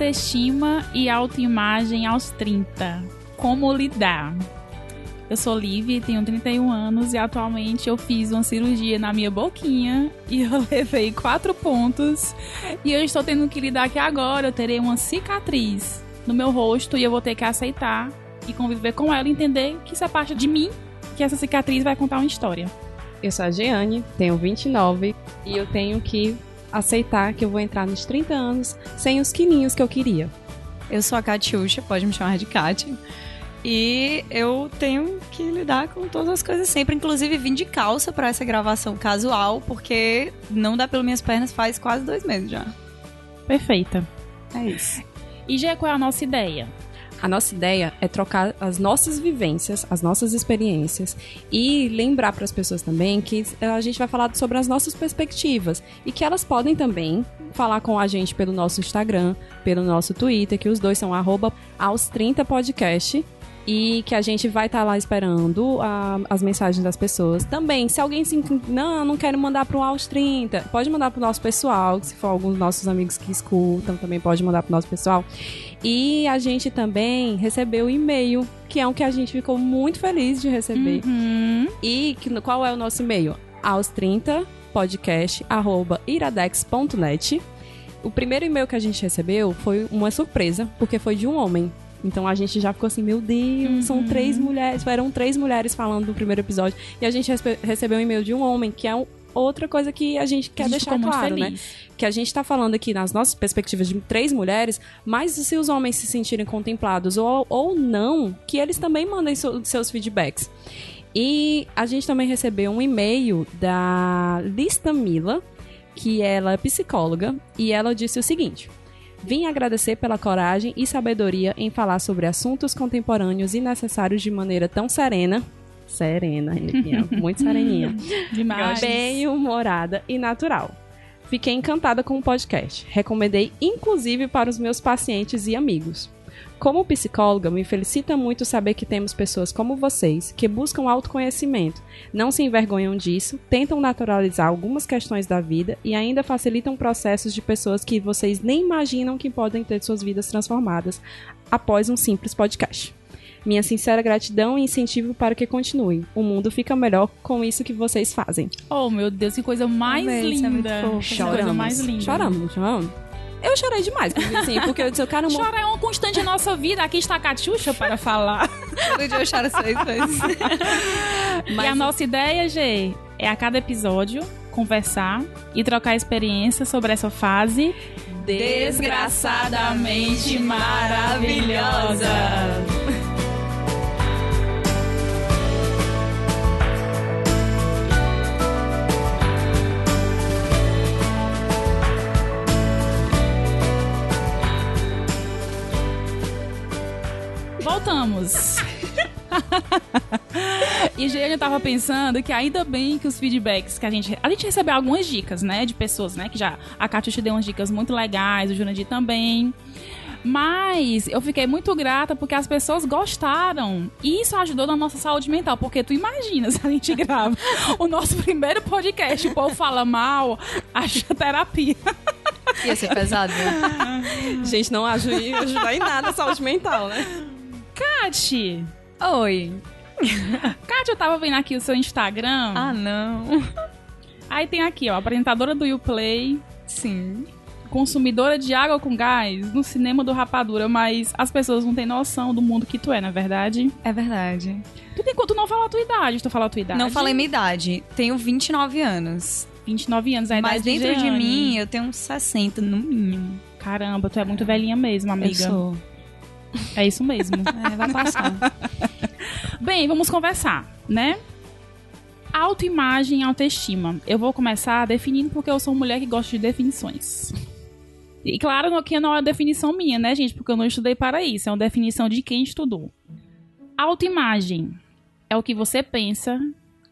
Autoestima e autoimagem aos 30. Como lidar? Eu sou Liv, tenho 31 anos e atualmente eu fiz uma cirurgia na minha boquinha e eu levei 4 pontos. E eu estou tendo que lidar que agora eu terei uma cicatriz no meu rosto e eu vou ter que aceitar e conviver com ela entender que isso é parte de mim, que essa cicatriz vai contar uma história. Eu sou a Jeane, tenho 29 e eu tenho que aceitar que eu vou entrar nos 30 anos sem os quilinhos que eu queria. Eu sou a Katiusha, pode me chamar de Kati. E eu tenho que lidar com todas as coisas sempre. Inclusive, vim de calça para essa gravação casual, porque não dá pelas minhas pernas faz quase dois meses já. Perfeita. É isso. E já qual é a nossa ideia? A nossa ideia é trocar as nossas vivências, as nossas experiências e lembrar para as pessoas também que a gente vai falar sobre as nossas perspectivas e que elas podem também falar com a gente pelo nosso Instagram, pelo nosso Twitter, que os dois são aos 30 podcast e que a gente vai estar tá lá esperando a, as mensagens das pessoas. Também, se alguém se não, não quero mandar para o Aos 30, pode mandar para o nosso pessoal, se for alguns nossos amigos que escutam, também pode mandar para o nosso pessoal. E a gente também recebeu o e-mail, que é um que a gente ficou muito feliz de receber. Uhum. E que, qual é o nosso e-mail? Aos 30 podcast iradex.net. O primeiro e-mail que a gente recebeu foi uma surpresa, porque foi de um homem. Então a gente já ficou assim, meu Deus, uhum. são três mulheres, eram três mulheres falando do primeiro episódio. E a gente recebeu um e-mail de um homem, que é um, outra coisa que a gente quer a gente deixar claro, né? Que a gente está falando aqui nas nossas perspectivas de três mulheres, mas se os homens se sentirem contemplados ou, ou não, que eles também mandem so, seus feedbacks. E a gente também recebeu um e-mail da Lista Mila, que ela é psicóloga, e ela disse o seguinte: Vim agradecer pela coragem e sabedoria em falar sobre assuntos contemporâneos e necessários de maneira tão serena. Serena, muito sereninha. Demais. Bem humorada e natural. Fiquei encantada com o podcast. Recomendei inclusive para os meus pacientes e amigos. Como psicóloga, me felicita muito saber que temos pessoas como vocês que buscam autoconhecimento, não se envergonham disso, tentam naturalizar algumas questões da vida e ainda facilitam processos de pessoas que vocês nem imaginam que podem ter suas vidas transformadas após um simples podcast. Minha sincera gratidão e incentivo para que continuem. O mundo fica melhor com isso que vocês fazem. Oh, meu Deus, que coisa mais linda. É Choramos. Coisa mais linda. Choramos, choramos. Eu chorei demais, porque, assim, porque eu disse, eu quero... Chorar é uma constante na nossa vida. Aqui está a Catiuxa para falar. Todo dia eu choro seis vezes. Mas... E a nossa ideia, Gê, é a cada episódio conversar e trocar experiências sobre essa fase desgraçadamente maravilhosa. voltamos. e gente tava pensando que ainda bem que os feedbacks que a gente. A gente recebeu algumas dicas, né? De pessoas, né? Que já. A te deu umas dicas muito legais, o Jurandir também. Mas eu fiquei muito grata porque as pessoas gostaram. E isso ajudou na nossa saúde mental. Porque tu imagina se a gente grava o nosso primeiro podcast, o povo fala mal, acha terapia. Ia ser pesado. Né? Gente, não ajuda, ajuda em nada a saúde mental, né? Kati! Oi. Kati, eu tava vendo aqui o seu Instagram. Ah, não. Aí tem aqui, ó, apresentadora do YouPlay. Sim. Consumidora de água com gás no cinema do Rapadura, mas as pessoas não têm noção do mundo que tu é, na é verdade? É verdade. Tu tem quanto não falou a tua idade, tu falou a tua idade? Não falei minha idade. Tenho 29 anos. 29 anos, a idade Mas dentro de, de mim, eu tenho uns 60 no mínimo. Caramba, tu é muito velhinha mesmo, amiga. Eu sou. É isso mesmo. é, vai passar. Bem, vamos conversar, né? Autoimagem e autoestima. Eu vou começar definindo porque eu sou uma mulher que gosta de definições. E claro que não é definição minha, né, gente? Porque eu não estudei para isso. É uma definição de quem estudou. Autoimagem é o que você pensa,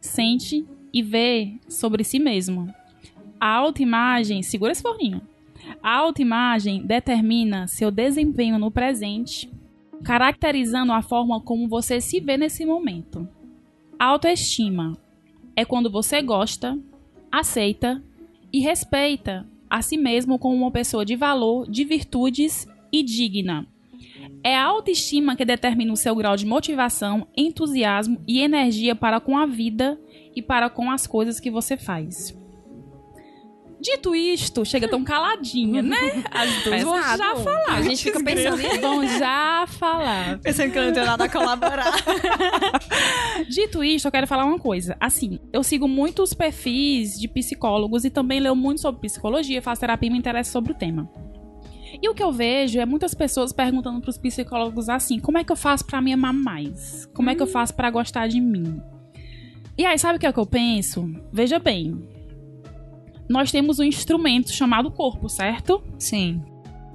sente e vê sobre si mesmo. A autoimagem, segura esse forninho. A autoimagem determina seu desempenho no presente, caracterizando a forma como você se vê nesse momento. Autoestima é quando você gosta, aceita e respeita a si mesmo como uma pessoa de valor, de virtudes e digna. É a autoestima que determina o seu grau de motivação, entusiasmo e energia para com a vida e para com as coisas que você faz. Dito isto, chega tão caladinha, né? As duas vão já falar. A gente fica pensando Vão já falar. Pensando que eu não tenho nada a colaborar. Dito isto, eu quero falar uma coisa. Assim, eu sigo muitos perfis de psicólogos e também leio muito sobre psicologia, faço terapia e me interesso sobre o tema. E o que eu vejo é muitas pessoas perguntando pros psicólogos assim: como é que eu faço pra me amar mais? Como é que eu faço pra gostar de mim? E aí, sabe o que é que eu penso? Veja bem. Nós temos um instrumento chamado corpo, certo? Sim.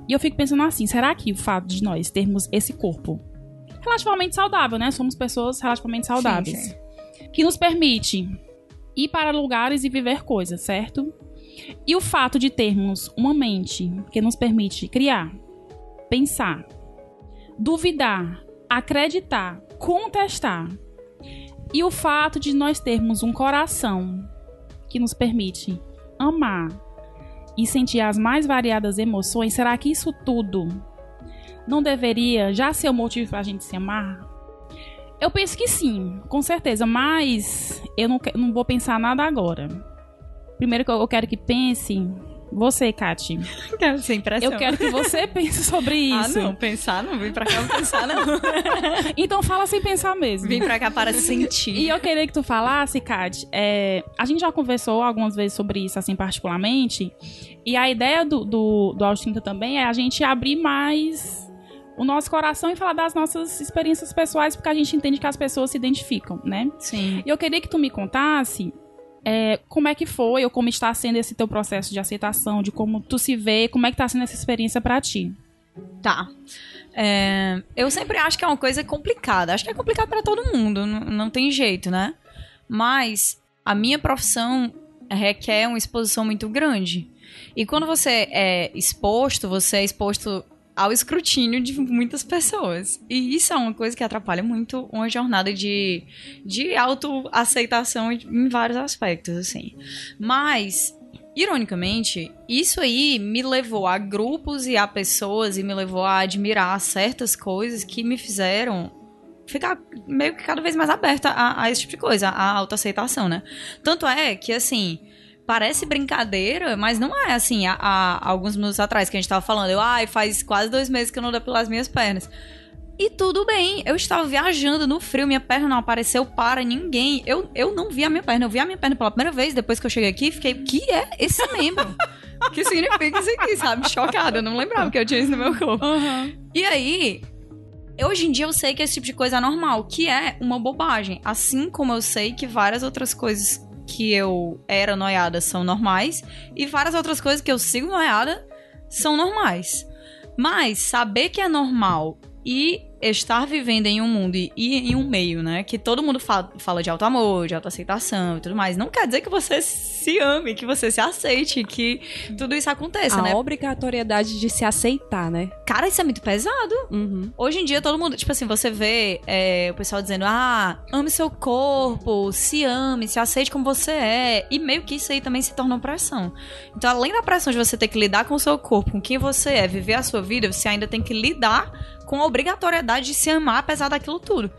E eu fico pensando assim, será que o fato de nós termos esse corpo relativamente saudável, né? Somos pessoas relativamente saudáveis. sim. Que nos permite ir para lugares e viver coisas, certo? E o fato de termos uma mente que nos permite criar, pensar, duvidar, acreditar, contestar. E o fato de nós termos um coração que nos permite amar e sentir as mais variadas emoções, será que isso tudo não deveria já ser o motivo pra gente se amar? Eu penso que sim, com certeza, mas eu não, não vou pensar nada agora. Primeiro que eu quero que pense você, Kati. Quero sem pressão. Eu quero que você pense sobre Ah, isso. não. Pensar não. Vim pra cá não pensar não. Então fala sem pensar mesmo. Vim pra cá para sentir. E eu queria que tu falasse, Kat, é, a gente já conversou algumas vezes sobre isso, assim, particularmente, e a ideia do, do, do 30 também é a gente abrir mais o nosso coração e falar das nossas experiências pessoais, porque a gente entende que as pessoas se identificam, né? Sim. E eu queria que tu me contasse é, como é que foi, ou como está sendo esse teu processo de aceitação, de como tu se vê, como é que tá sendo essa experiência pra ti. Tá. É, eu sempre acho que é uma coisa complicada. Acho que é complicado pra todo mundo, não, não tem jeito, né? Mas a minha profissão requer uma exposição muito grande. E quando você é exposto, você é exposto ao escrutínio de muitas pessoas. E isso é uma coisa que atrapalha muito uma jornada de, de autoaceitação em vários aspectos, assim. Mas Ironicamente, isso aí me levou a grupos e a pessoas e me levou a admirar certas coisas que me fizeram ficar meio que cada vez mais aberta a, a esse tipo de coisa, a autoaceitação, né? Tanto é que, assim, parece brincadeira, mas não é assim. Há, há alguns minutos atrás que a gente tava falando, eu, ai, faz quase dois meses que eu não depilo as minhas pernas. E tudo bem, eu estava viajando no frio, minha perna não apareceu para ninguém. Eu, eu não vi a minha perna, eu vi a minha perna pela primeira vez depois que eu cheguei aqui, fiquei, que é esse membro? O que significa isso aqui, sabe? Chocada, eu não lembrava que eu tinha isso no meu corpo. E aí, hoje em dia eu sei que esse tipo de coisa é normal, que é uma bobagem. Assim como eu sei que várias outras coisas que eu era noiada são normais, e várias outras coisas que eu sigo noiada são normais. Mas saber que é normal e estar vivendo em um mundo e, em um meio, né, que todo mundo fala, fala de alto amor, de autoaceitação e tudo mais, não quer dizer que você se ame, que você se aceite, que tudo isso aconteça, a né? obrigatoriedade de se aceitar, né? Cara, isso é muito pesado. Uhum. Hoje em dia, todo mundo, tipo assim, você vê é, o pessoal dizendo, ah, ame seu corpo, se ame, se aceite como você é. E meio que isso aí também se torna pressão. Então, além da pressão de você ter que lidar com o seu corpo, com quem você é, viver a sua vida, você ainda tem que lidar com a obrigatoriedade de se amar apesar daquilo tudo.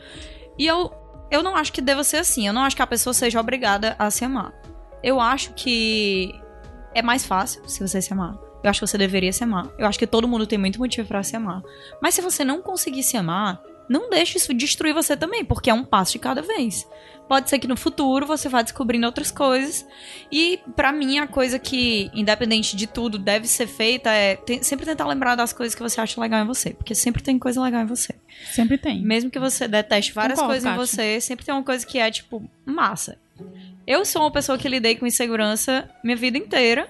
E eu, eu não acho que deva ser assim. Eu não acho que a pessoa seja obrigada a se amar. Eu acho que é mais fácil se você se amar. Eu acho que você deveria se amar. Eu acho que todo mundo tem muito motivo pra se amar. Mas se você não conseguir se amar, não deixe isso destruir você também, porque é um passo de cada vez. Pode ser que no futuro você vá descobrindo outras coisas. E pra mim a coisa que, independente de tudo, deve ser feita é sempre tentar lembrar das coisas que você acha legal em você, porque sempre tem coisa legal em você. Sempre tem. Mesmo que você deteste várias Concordo, coisas em você, sempre tem uma coisa que é tipo massa. Eu sou uma pessoa que lidei com insegurança minha vida inteira.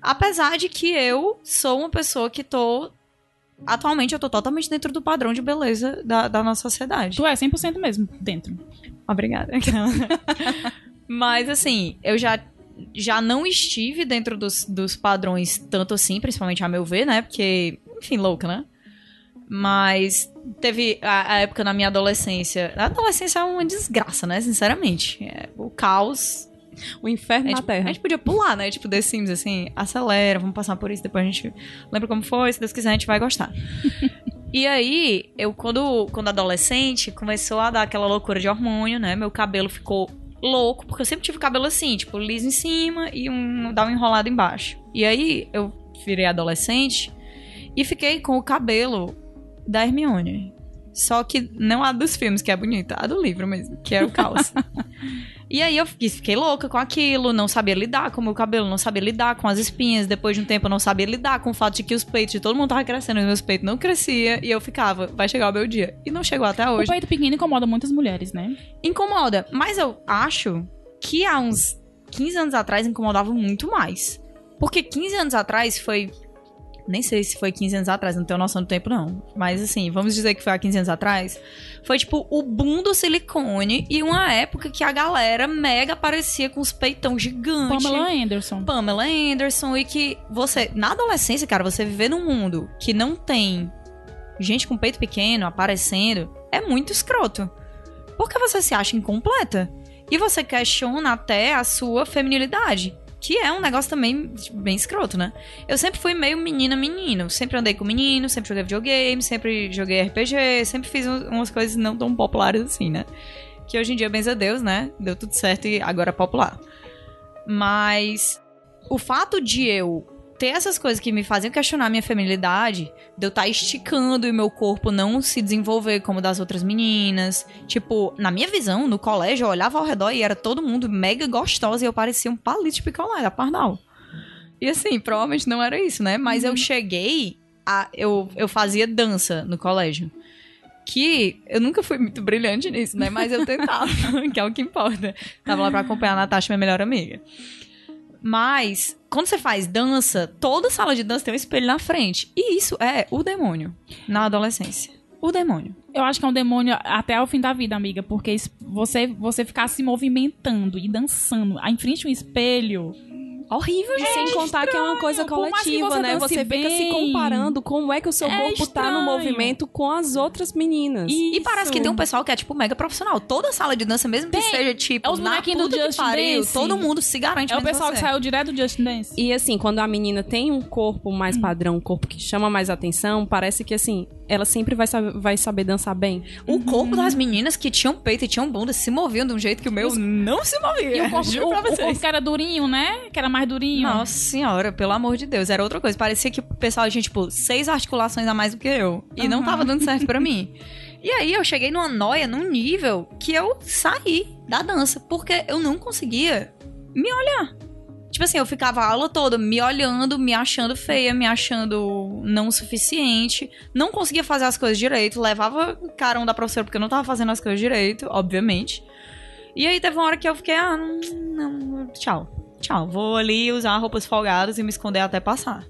Apesar de que eu sou uma pessoa que tô. Atualmente eu tô totalmente dentro do padrão de beleza da, da nossa sociedade. Tu é 100% mesmo dentro. Obrigada. Mas assim, eu já, já não estive dentro dos, dos padrões tanto assim, principalmente a meu ver, né? Porque, enfim, louca, né? Mas teve a, a época na minha adolescência. A adolescência é uma desgraça, né? Sinceramente. É, o caos O inferno A na a Terra. gente podia pular, né? Tipo, The Sims, assim, acelera, vamos passar por isso, depois a gente lembra como foi, se Deus quiser a gente vai gostar. e aí, eu, quando, quando adolescente, começou a dar aquela loucura de hormônio, né? Meu cabelo ficou louco, porque eu sempre tive cabelo assim, tipo, liso em cima e um, dá um enrolado embaixo. E aí, eu virei adolescente e fiquei com o cabelo da Hermione. Só que não a dos filmes, que é bonita, a do livro mesmo, que é o caos. E aí eu fiquei, fiquei louca com aquilo, não sabia lidar com o meu cabelo, não sabia lidar com as espinhas. Depois de um tempo eu não sabia lidar com o fato de que os peitos de todo mundo tava crescendo e os meus peitos não crescia E eu ficava, vai chegar o meu dia. E não chegou até O hoje. peito pequeno incomoda muitas mulheres, né? Incomoda, mas eu acho que há uns 15 anos atrás incomodava muito mais. Porque 15 anos atrás foi. Nem sei se foi 15 anos atrás, não tenho noção do tempo, não. Mas assim, vamos dizer que foi há 15 anos atrás. Foi tipo o boom do silicone e uma época que a galera mega aparecia com os peitão gigantes. Pamela Anderson. Pamela Anderson e que você, na adolescência, cara, você viver num mundo que não tem gente com peito pequeno aparecendo é muito escroto. Porque você se acha incompleta. E você questiona até a sua feminilidade. Que é um negócio também tipo, bem escroto, né? Eu sempre fui meio menina-menino. Sempre andei com menino, sempre joguei videogame, sempre joguei RPG, sempre fiz um- umas coisas não tão populares assim, né? Que hoje em dia, benza a Deus, né? Deu tudo certo e agora é popular. Mas o fato de eu ter essas coisas que me faziam questionar minha feminilidade, de eu estar esticando e meu corpo não se desenvolver como das outras meninas. Tipo, na minha visão, no colégio, eu olhava ao redor e era todo mundo mega gostosa e eu parecia um palito de picolé da Pardal. E assim, provavelmente não era isso, né? Mas eu cheguei a. Eu, eu fazia dança no colégio. Que eu nunca fui muito brilhante nisso, né? Mas eu tentava, que é o que importa. Tava lá pra acompanhar a Natasha, minha melhor amiga. Mas, quando você faz dança, toda sala de dança tem um espelho na frente. E isso é o demônio na adolescência. O demônio. Eu acho que é um demônio até o fim da vida, amiga. Porque você, você ficar se movimentando e dançando em frente a um espelho. Horrível, E sem contar que é uma coisa que coletiva, você né? Você fica se bem, comparando como é que o seu é corpo tá no estranho. movimento com as outras meninas. E parece que tem um pessoal que é, tipo, mega profissional. Toda sala de dança, mesmo que seja, tipo, É os na bonequinhos do puta que Just pariu, Dance. todo mundo se garante É o pessoal que você. saiu direto do Just Dance. E assim, quando a menina tem um corpo mais padrão, um corpo que chama mais atenção, parece que assim, ela sempre vai saber, vai saber dançar bem. O corpo das meninas que tinham peito e tinham bunda se moviam de um jeito que o meu Os- não se movia. E o corpo, o, o corpo que era durinho, né? Que era mais durinho. Nossa senhora, pelo amor de Deus, era outra coisa. Parecia que o pessoal tinha, tipo, seis articulações a mais do que eu. E não Aham. tava dando certo pra mim. E aí eu cheguei numa noia, num nível que eu saí da dança. Porque eu não conseguia me olhar. Tipo assim, eu ficava a aula toda me olhando, me achando feia, me achando não o suficiente. Não conseguia fazer as coisas direito. Levava carão da professora porque eu não tava fazendo as coisas direito, obviamente. E aí teve uma hora que eu fiquei, ah, não, não tchau. Tchau, vou ali usar roupas folgadas e me esconder até passar.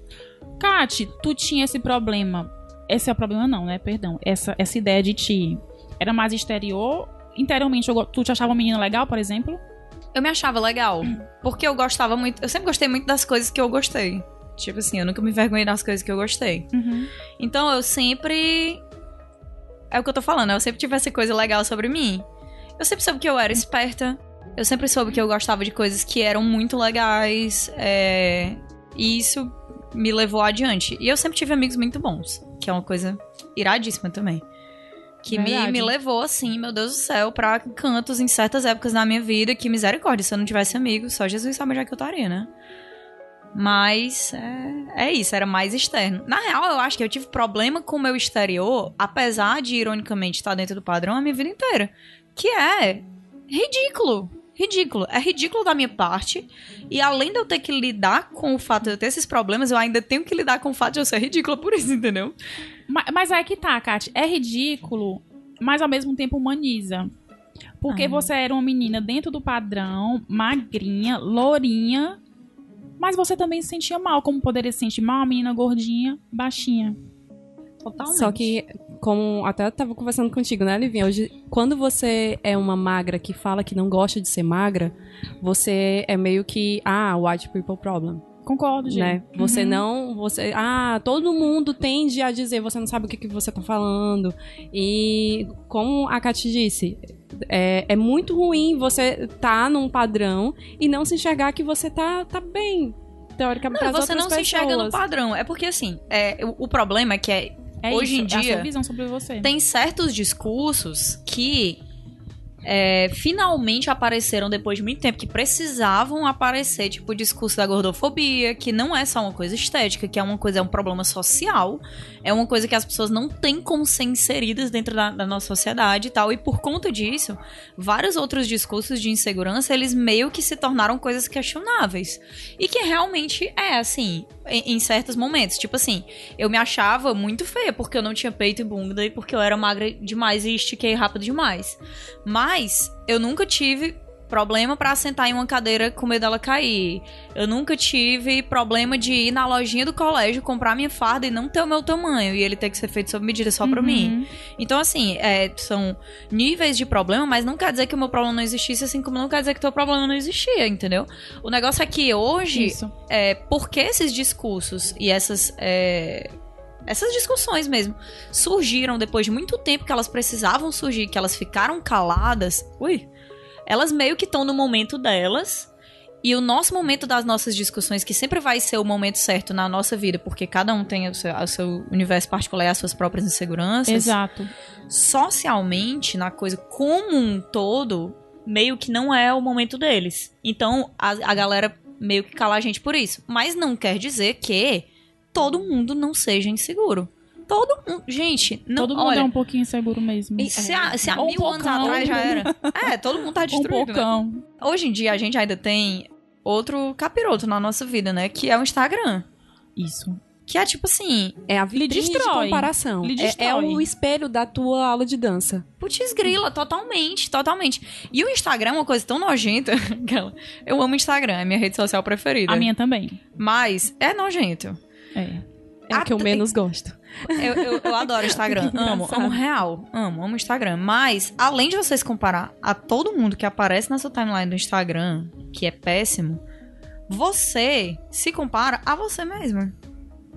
Kate, tu tinha esse problema. Esse é o problema, não, né? Perdão. Essa, essa ideia de ti era mais exterior. Interiormente, eu tu te achava uma menina legal, por exemplo? Eu me achava legal, porque eu gostava muito. Eu sempre gostei muito das coisas que eu gostei. Tipo assim, eu nunca me envergonhei das coisas que eu gostei. Uhum. Então eu sempre. É o que eu tô falando, eu sempre tive essa coisa legal sobre mim. Eu sempre soube que eu era esperta. Eu sempre soube que eu gostava de coisas que eram muito legais. é, E isso me levou adiante. E eu sempre tive amigos muito bons, que é uma coisa iradíssima também. Que me, me levou, assim, meu Deus do céu, pra cantos em certas épocas da minha vida. Que misericórdia, se eu não tivesse amigos, só Jesus sabe onde é que eu estaria, né? Mas é, é isso, era mais externo. Na real, eu acho que eu tive problema com o meu exterior, apesar de, ironicamente, estar dentro do padrão a minha vida inteira. Que é ridículo. Ridículo. É ridículo da minha parte. E além de eu ter que lidar com o fato de eu ter esses problemas, eu ainda tenho que lidar com o fato de eu ser ridícula por isso, entendeu? Ma- Mas, aí que tá, Kate. É ridículo, mas ao mesmo tempo humaniza. Porque Ah. você era uma menina dentro do padrão, magrinha, lourinha. Mas você também se sentia mal, como poderia se sentir mal, uma menina gordinha, baixinha. Totalmente. Só que, como até eu tava conversando contigo, né, Livinha? Hoje, quando você é uma magra que fala que não gosta de ser magra, você é meio que, ah, white people problem, Concordo, gente. né? Você Uhum. não, você, ah, todo mundo tende a dizer, você não sabe o que, que você tá falando. E como a Kati disse, É, é muito ruim você tá num padrão e não se enxergar que você tá, tá bem, teoricamente. Não, você não outras se enxerga no pessoas. padrão. É porque, assim, é, o, o problema é que é, É Hoje isso, em é a dia, visão sobre você. tem certos discursos que é, finalmente apareceram depois de muito tempo, que precisavam aparecer, tipo o discurso da gordofobia, que não é só uma coisa estética, que é uma coisa, é um problema social, é uma coisa que as pessoas não têm como ser inseridas dentro da, da nossa sociedade e tal, e por conta disso, vários outros discursos de insegurança, eles meio que se tornaram coisas questionáveis. E que realmente é, assim, em, em certos momentos. Tipo assim, eu me achava muito feia porque eu não tinha peito e bunda e porque eu era magra demais e estiquei rápido demais. Mas eu nunca tive problema pra sentar em uma cadeira com medo dela cair. Eu nunca tive problema de ir na lojinha do colégio comprar minha farda e não ter o meu tamanho e ele ter que ser feito sob medida só pra Uhum. mim. Então, assim, é, são níveis de problema, mas não quer dizer que o meu problema não existisse, assim como não quer dizer que o teu problema não existia, entendeu? O negócio é que hoje, Isso. é, porque esses discursos e essas. é, essas discussões mesmo surgiram depois de muito tempo que elas precisavam surgir, que elas ficaram caladas. Ui! Elas meio que estão no momento delas. E o nosso momento das nossas discussões, que sempre vai ser o momento certo na nossa vida, porque cada um tem o seu, o seu universo particular e as suas próprias inseguranças Exato. socialmente, na coisa como um todo, meio que não é o momento deles. Então, a, a galera meio que cala a gente por isso. Mas não quer dizer que todo mundo não seja inseguro. Todo mundo. Gente, não. Todo mundo olha, é um pouquinho inseguro mesmo. e se há, se há um mil anos atrás já era. É, todo mundo tá Um destruído. né? pocão. Hoje em dia a gente ainda tem outro capiroto na nossa vida, né? Que é o Instagram. Isso. Que é tipo assim, É a vitrine de destrói. comparação. Lhe É, é destrói. o espelho da tua aula de dança. Putz grila, totalmente, totalmente. E o Instagram é uma coisa tão nojenta. Eu amo o Instagram, é minha rede social preferida. A minha também. Mas é nojento. É. É a que eu menos gosto. Eu, eu, eu adoro o Instagram. amo, amo real. Amo, amo o Instagram. Mas, além de você se comparar a todo mundo que aparece na sua timeline do Instagram, que é péssimo, você se compara a você mesmo.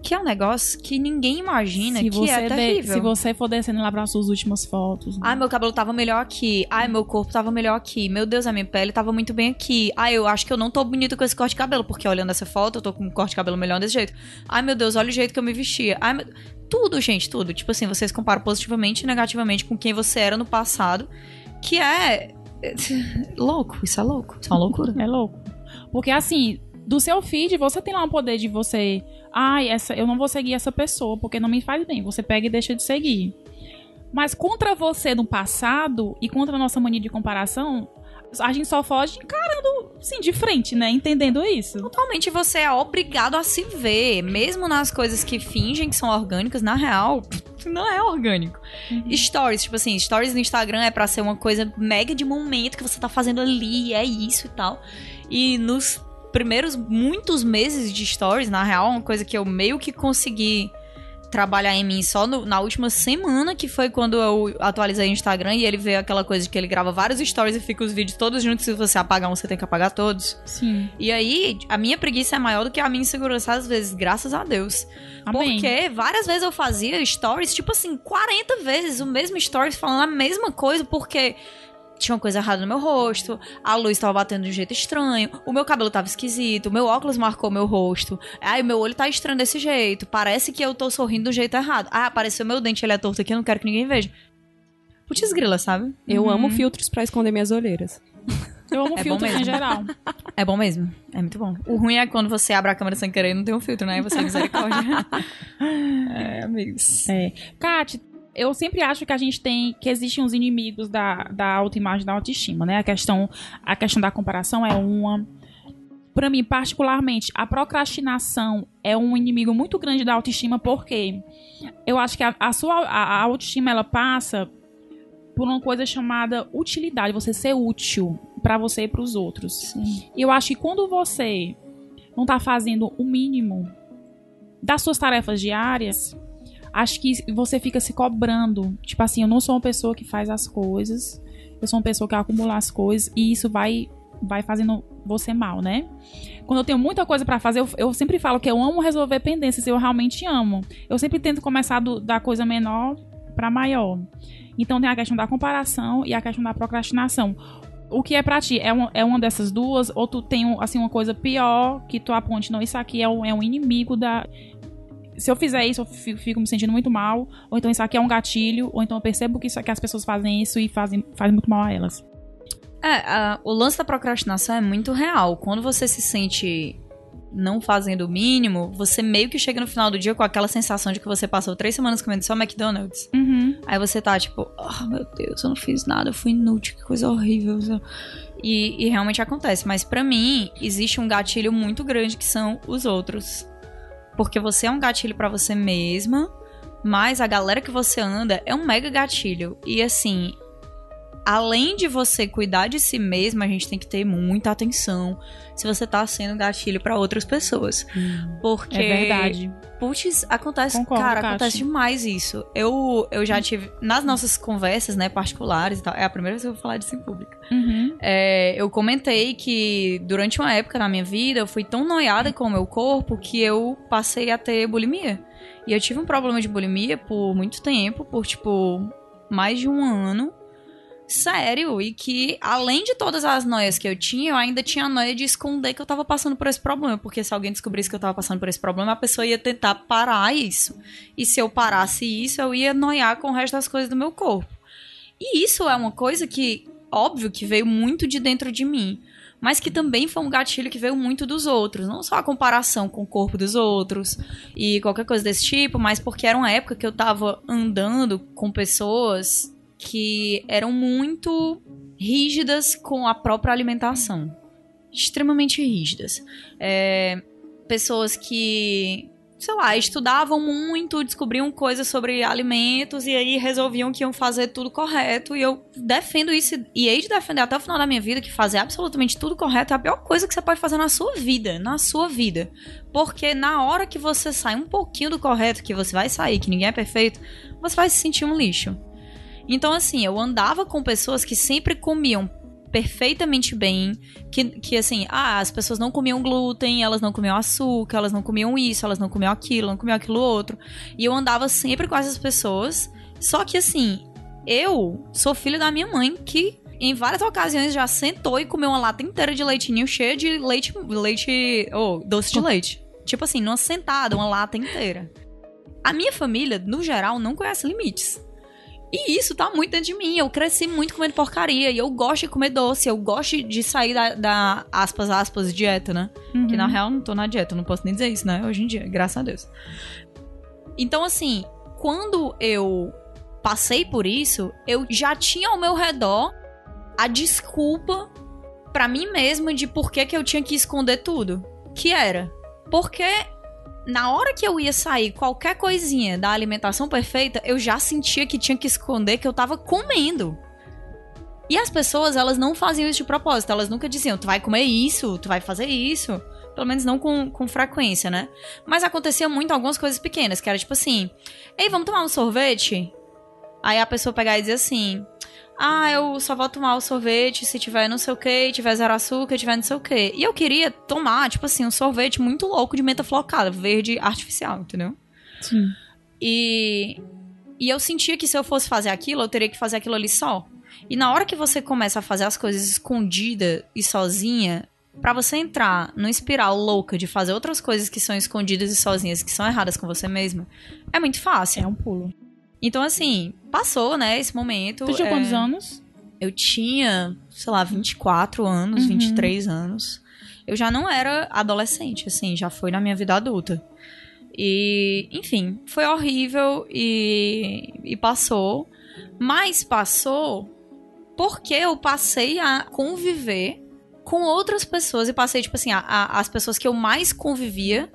Que é um negócio que ninguém imagina se, que você é de- terrível. se você for descendo lá para suas últimas fotos. Ai, meu cabelo tava melhor aqui. Ai, meu corpo tava melhor aqui. Meu Deus, a minha pele tava muito bem aqui. Ai, eu acho que eu não tô bonita com esse corte de cabelo, porque olhando essa foto, eu tô com um corte de cabelo melhor desse jeito. Ai, meu Deus, olha o jeito que eu me vestia. Ai, meu... Tudo, gente, tudo. Tipo assim, vocês comparam positivamente e negativamente com quem você era no passado, que é. louco. Isso é louco. Isso é uma loucura. É louco. Porque assim, do seu feed, você tem lá um poder de você. Ai, essa, eu não vou seguir essa pessoa porque não me faz bem. Você pega e deixa de seguir. Mas contra você no passado e contra a nossa mania de comparação, a gente só foge encarando, sim, de frente, né? Entendendo isso. Totalmente você é obrigado a se ver, mesmo nas coisas que fingem que são orgânicas, na real, não é orgânico. Stories, tipo assim, stories no Instagram é pra ser uma coisa mega de momento que você tá fazendo ali, é isso e tal. E nos primeiros muitos meses de stories, na real, uma coisa que eu meio que consegui trabalhar em mim só no- na última semana, que foi quando eu atualizei o Instagram e ele vê aquela coisa de que ele grava vários stories e fica os vídeos todos juntos. Se você apagar um, você tem que apagar todos. Sim. E aí, a minha preguiça é maior do que a minha insegurança às vezes, graças a Deus. Amém. Porque várias vezes eu fazia stories, tipo assim, 40 vezes o mesmo stories falando a mesma coisa, porque tinha uma coisa errada no meu rosto, a luz tava batendo de um jeito estranho, o meu cabelo tava esquisito, o meu óculos marcou meu rosto, ai, o meu olho tá estranho desse jeito, parece que eu tô sorrindo do jeito errado. Ah, apareceu meu dente, ele é torto aqui, eu não quero que ninguém veja. Putz grila, sabe? Eu Uhum. amo filtros pra esconder minhas olheiras. Eu amo É filtros em mesmo. geral. É bom mesmo. É muito bom. O ruim é quando você abre a câmera sem querer e não tem um filtro, né? E você é misericórdia. é, amigos. É. Kat, eu sempre acho que a gente tem que existem uns inimigos da, da autoimagem, da autoestima, né? A questão, a questão da comparação é uma. Pra mim, particularmente, a procrastinação é um inimigo muito grande da autoestima, porque eu acho que a, a sua a, a autoestima ela passa por uma coisa chamada utilidade, você ser útil pra você e pros outros. E eu acho que quando você não tá fazendo o mínimo das suas tarefas diárias, acho que você fica se cobrando. Tipo assim, eu não sou uma pessoa que faz as coisas, eu sou uma pessoa que acumula as coisas e isso vai vai fazendo você mal, né? Quando eu tenho muita coisa pra fazer, eu, eu sempre falo que eu amo resolver pendências, eu realmente amo. Eu sempre tento começar do- da coisa menor para maior. Então tem a questão da comparação e a questão da procrastinação. O que é pra ti? É uma, é uma dessas duas? Ou tu tem assim, uma coisa pior que tu aponte, não, isso aqui é um, é um inimigo da. Se eu fizer isso, eu fico, fico me sentindo muito mal. Ou então isso aqui é um gatilho. Ou então eu percebo que, isso, que as pessoas fazem isso e fazem, fazem muito mal a elas. É, a- o lance da procrastinação é muito real. Quando você se sente não fazendo o mínimo, você meio que chega no final do dia com aquela sensação de que você passou três semanas comendo só McDonald's. Uhum. Aí você tá tipo, oh meu Deus, eu não fiz nada, eu fui inútil, que coisa horrível. E, e realmente acontece. Mas pra mim, existe um gatilho muito grande que são os outros. Porque você é um gatilho pra você mesma, mas a galera que você anda é um mega gatilho. E assim, além de você cuidar de si mesma, a gente tem que ter muita atenção se você tá sendo gatilho pra outras pessoas. Porque É verdade. Putz, acontece, Concordo, cara, acontece demais isso. Eu, eu já tive, nas nossas conversas, né, particulares e tal, é a primeira vez que eu vou falar disso em público. Uhum. É, eu comentei que durante uma época na minha vida eu fui tão noiada com o meu corpo que eu passei a ter bulimia. E eu tive um problema de bulimia por muito tempo, por tipo, mais de um ano. Sério, e que além de todas as noias que eu tinha, eu ainda tinha a noia de esconder que eu tava passando por esse problema. Porque se alguém descobrisse que eu tava passando por esse problema, a pessoa ia tentar parar isso. E se eu parasse isso, eu ia noiar com o resto das coisas do meu corpo. E isso é uma coisa que, óbvio, que veio muito de dentro de mim. Mas que também foi um gatilho que veio muito dos outros. Não só a comparação com o corpo dos outros e qualquer coisa desse tipo, mas porque era uma época que eu tava andando com pessoas que eram muito rígidas com a própria alimentação. Extremamente rígidas. É, pessoas que, sei lá, estudavam muito, descobriam coisas sobre alimentos e aí resolviam que iam fazer tudo correto. E eu defendo isso e hei de defender até o final da minha vida que fazer absolutamente tudo correto é a pior coisa que você pode fazer na sua vida. Na sua vida. Porque na hora que você sai um pouquinho do correto, que você vai sair, que ninguém é perfeito, você vai se sentir um lixo. Então, assim, eu andava com pessoas que sempre comiam perfeitamente bem, que, que assim, ah, as pessoas não comiam glúten, elas não comiam açúcar, elas não comiam isso, elas não comiam aquilo, não comiam aquilo outro. E eu andava sempre com essas pessoas, só que assim, eu sou filho da minha mãe que em várias ocasiões já sentou e comeu uma lata inteira de leitinho cheia de leite, leite, oh, doce de leite. Tipo assim, numa sentada, uma lata inteira. A minha família, no geral, não conhece limites. E isso tá muito dentro de mim. Eu cresci muito comendo porcaria. E eu gosto de comer doce. Eu gosto de sair da, da aspas, aspas, dieta, né? Uhum. Que na real eu não tô na dieta. eu Não posso nem dizer isso, né? Hoje em dia, graças a Deus. Então, assim, quando eu passei por isso, eu já tinha ao meu redor a desculpa pra mim mesma de por que, que eu tinha que esconder tudo. Que era porque na hora que eu ia sair qualquer coisinha da alimentação perfeita, eu já sentia que tinha que esconder que eu tava comendo. E as pessoas, elas não faziam isso de propósito. Elas nunca diziam, tu vai comer isso, tu vai fazer isso. Pelo menos não com, com frequência, né? Mas acontecia muito algumas coisas pequenas, que era tipo assim: Ei, vamos tomar um sorvete? Aí a pessoa pegar e dizer assim: Ah, eu só vou tomar o sorvete se tiver não sei o que, tiver zero açúcar, tiver não sei o que. E eu queria tomar, tipo assim, um sorvete muito louco de menta flocada, verde artificial, entendeu? Sim. E, e eu sentia que se eu fosse fazer aquilo, eu teria que fazer aquilo ali só. E na hora que você começa a fazer as coisas escondida e sozinha, Pra você entrar numa espiral louca de fazer outras coisas que são escondidas e sozinhas, que são erradas com você mesma, é muito fácil. É um pulo. Então, assim, passou, né, esse momento. Tu tinha é, quantos anos? Eu tinha, sei lá, 24 anos, Uhum. 23 anos. Eu já não era adolescente, assim, já foi na minha vida adulta. E, enfim, foi horrível e, e passou. Mas passou porque eu passei a conviver com outras pessoas e passei, tipo assim, a- a- as pessoas que eu mais convivia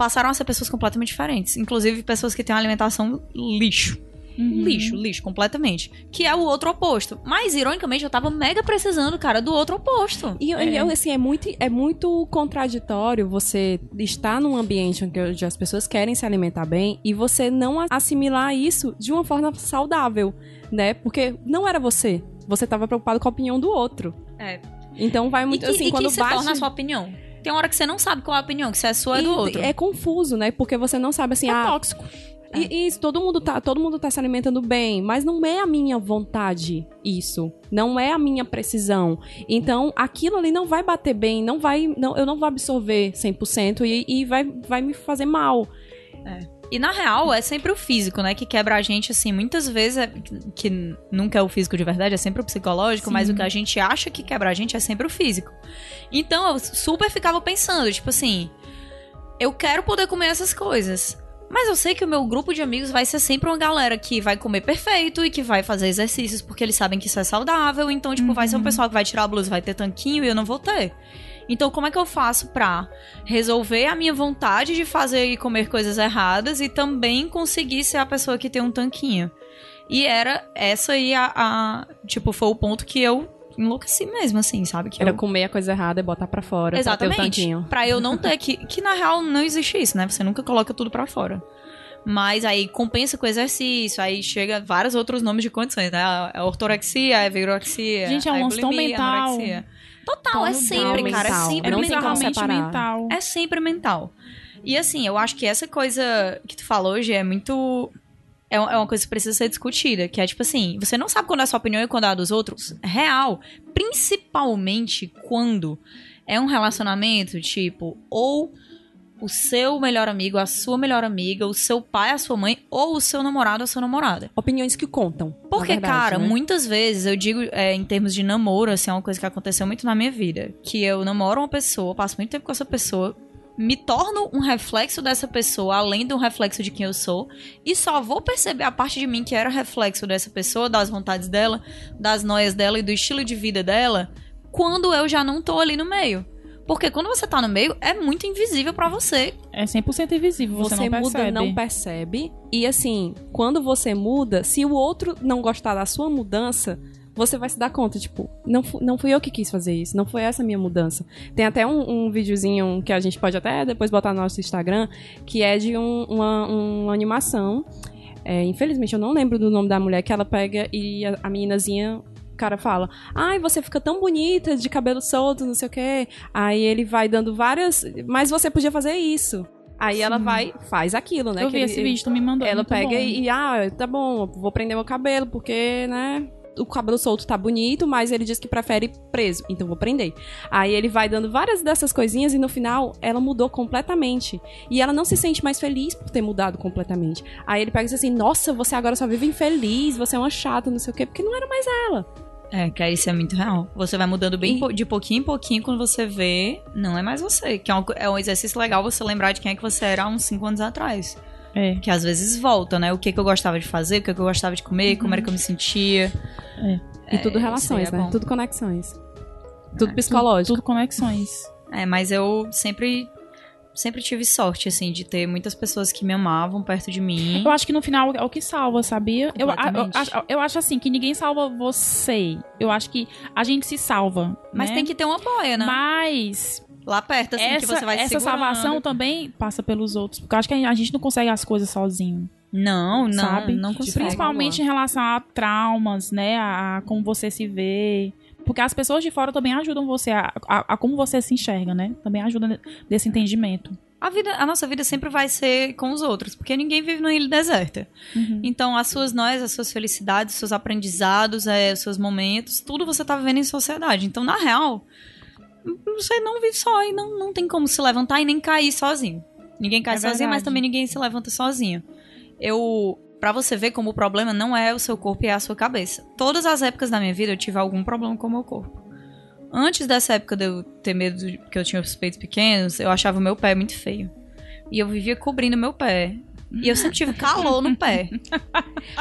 passaram a ser pessoas completamente diferentes. Inclusive pessoas que têm uma alimentação lixo. Uhum. Lixo, lixo, completamente. Que é o outro oposto. Mas, ironicamente, eu tava mega precisando, cara, do outro oposto. E É. eu, assim, é muito, é muito contraditório você estar num ambiente onde as pessoas querem se alimentar bem e você não assimilar isso de uma forma saudável, né? Porque não era você. Você estava preocupado com a opinião do outro. É. Então vai muito e que, assim, e quando que se bate... torna a sua opinião. Tem uma hora que você não sabe qual é a opinião, que se é sua ou é do outro. É confuso, né? Porque você não sabe assim, É ah, tóxico. E, isso, todo mundo, tá, todo mundo tá se alimentando bem, mas não é a minha vontade isso. Não é a minha precisão. Então, aquilo ali não vai bater bem, não vai, não, eu não vou absorver 100% e, e vai, vai me fazer mal. É. E na real, é sempre o físico, né? Que quebra a gente, assim. Muitas vezes, é, que nunca é o físico de verdade, é sempre o psicológico, Sim. mas o que a gente acha que quebra a gente é sempre o físico. Então, eu super ficava pensando, tipo assim, eu quero poder comer essas coisas. Mas eu sei que o meu grupo de amigos vai ser sempre uma galera que vai comer perfeito e que vai fazer exercícios porque eles sabem que isso é saudável. Então, tipo, uhum. vai ser um uhum. pessoal que vai tirar a blusa, vai ter tanquinho e eu não vou ter. Então, como é que eu faço pra resolver a minha vontade de fazer e comer coisas erradas e também conseguir ser a pessoa que tem um tanquinho? E era essa aí a, a tipo, foi o ponto que eu enlouqueci mesmo, assim, sabe? Que Era eu... comer a coisa errada e botar pra fora. Exatamente. Pra, pra eu não ter que. Que na real não existe isso, né? Você nunca coloca tudo pra fora. Mas aí compensa com exercício, aí chega vários outros nomes de condições, né? A ortorexia, a virorexia. Gente, é um tão mental. Anorexia. Total, é sempre, cara. É sempre é mental. mental. É sempre mental. E assim, eu acho que essa coisa que tu falou hoje é muito. É, é uma coisa que precisa ser discutida. Que é tipo assim: você não sabe quando é a sua opinião e quando é a dos outros. Real. Principalmente quando é um relacionamento, tipo, ou o seu melhor amigo, a sua melhor amiga, o seu pai, a sua mãe, ou o seu namorado, a sua namorada. Opiniões que contam. Porque, verdade, cara, né? muitas vezes, eu digo é, em termos de namoro, assim, é uma coisa que aconteceu muito na minha vida. Que eu namoro uma pessoa, passo muito tempo com essa pessoa, me torno um reflexo dessa pessoa, além de um reflexo de quem eu sou, e só vou perceber a parte de mim que era reflexo dessa pessoa, das vontades dela, das noias dela e do estilo de vida dela, quando eu já não tô ali no meio. Porque quando você tá no meio, é muito invisível para você. É 100% invisível, você, você não muda, percebe. não percebe. E assim, quando você muda, se o outro não gostar da sua mudança, você vai se dar conta, tipo, não, não fui eu que quis fazer isso, não foi essa a minha mudança. Tem até um, um videozinho que a gente pode até depois botar no nosso Instagram, que é de um, uma, uma animação. É, infelizmente, eu não lembro do nome da mulher que ela pega e a, a meninazinha cara fala: Ai, você fica tão bonita de cabelo solto, não sei o quê. Aí ele vai dando várias. Mas você podia fazer isso. Aí Sim. ela vai, faz aquilo, né? Eu vi ele, esse vídeo, tu me mandou. Ela pega e, e, ah, tá bom, vou prender meu cabelo, porque, né? O cabelo solto tá bonito, mas ele diz que prefere preso, então vou prender. Aí ele vai dando várias dessas coisinhas e no final ela mudou completamente. E ela não se sente mais feliz por ter mudado completamente. Aí ele pega e diz assim: Nossa, você agora só vive infeliz, você é uma chata, não sei o quê, porque não era mais ela. É, que isso é muito real. Você vai mudando bem e... de pouquinho em pouquinho quando você vê, não é mais você. Que é um, é um exercício legal você lembrar de quem é que você era há uns 5 anos atrás. É. Que às vezes volta, né? O que, que eu gostava de fazer, o que, que eu gostava de comer, uhum. como era que eu me sentia. É. E tudo é, relações, é né? Tudo conexões. Tudo psicológico. Tudo conexões. É, mas eu sempre sempre tive sorte, assim, de ter muitas pessoas que me amavam perto de mim. Eu acho que no final é o que salva, sabia? Eu, eu, eu, eu, acho assim, que ninguém salva você. Eu acho que a gente se salva. Mas né? tem que ter uma boia, né? Mas. Lá perto, assim, essa, que você vai Essa segurando. salvação também passa pelos outros. Porque eu acho que a gente não consegue as coisas sozinho. Não, não, sabe? não consegue. Principalmente em relação a traumas, né? A, a como você se vê. Porque as pessoas de fora também ajudam você a, a, a como você se enxerga, né? Também ajuda nesse entendimento. A, vida, a nossa vida sempre vai ser com os outros, porque ninguém vive numa ilha deserta. Uhum. Então, as suas nós, as suas felicidades, os seus aprendizados, é, os seus momentos, tudo você tá vivendo em sociedade. Então, na real, você não vive só e não, não tem como se levantar e nem cair sozinho. Ninguém cai é sozinho, verdade. mas também ninguém se levanta sozinho. Eu para você ver como o problema não é o seu corpo e é a sua cabeça. Todas as épocas da minha vida eu tive algum problema com o meu corpo. Antes dessa época de eu ter medo de, que eu tinha os peitos pequenos, eu achava o meu pé muito feio. E eu vivia cobrindo meu pé. E eu sempre tive calor no pé.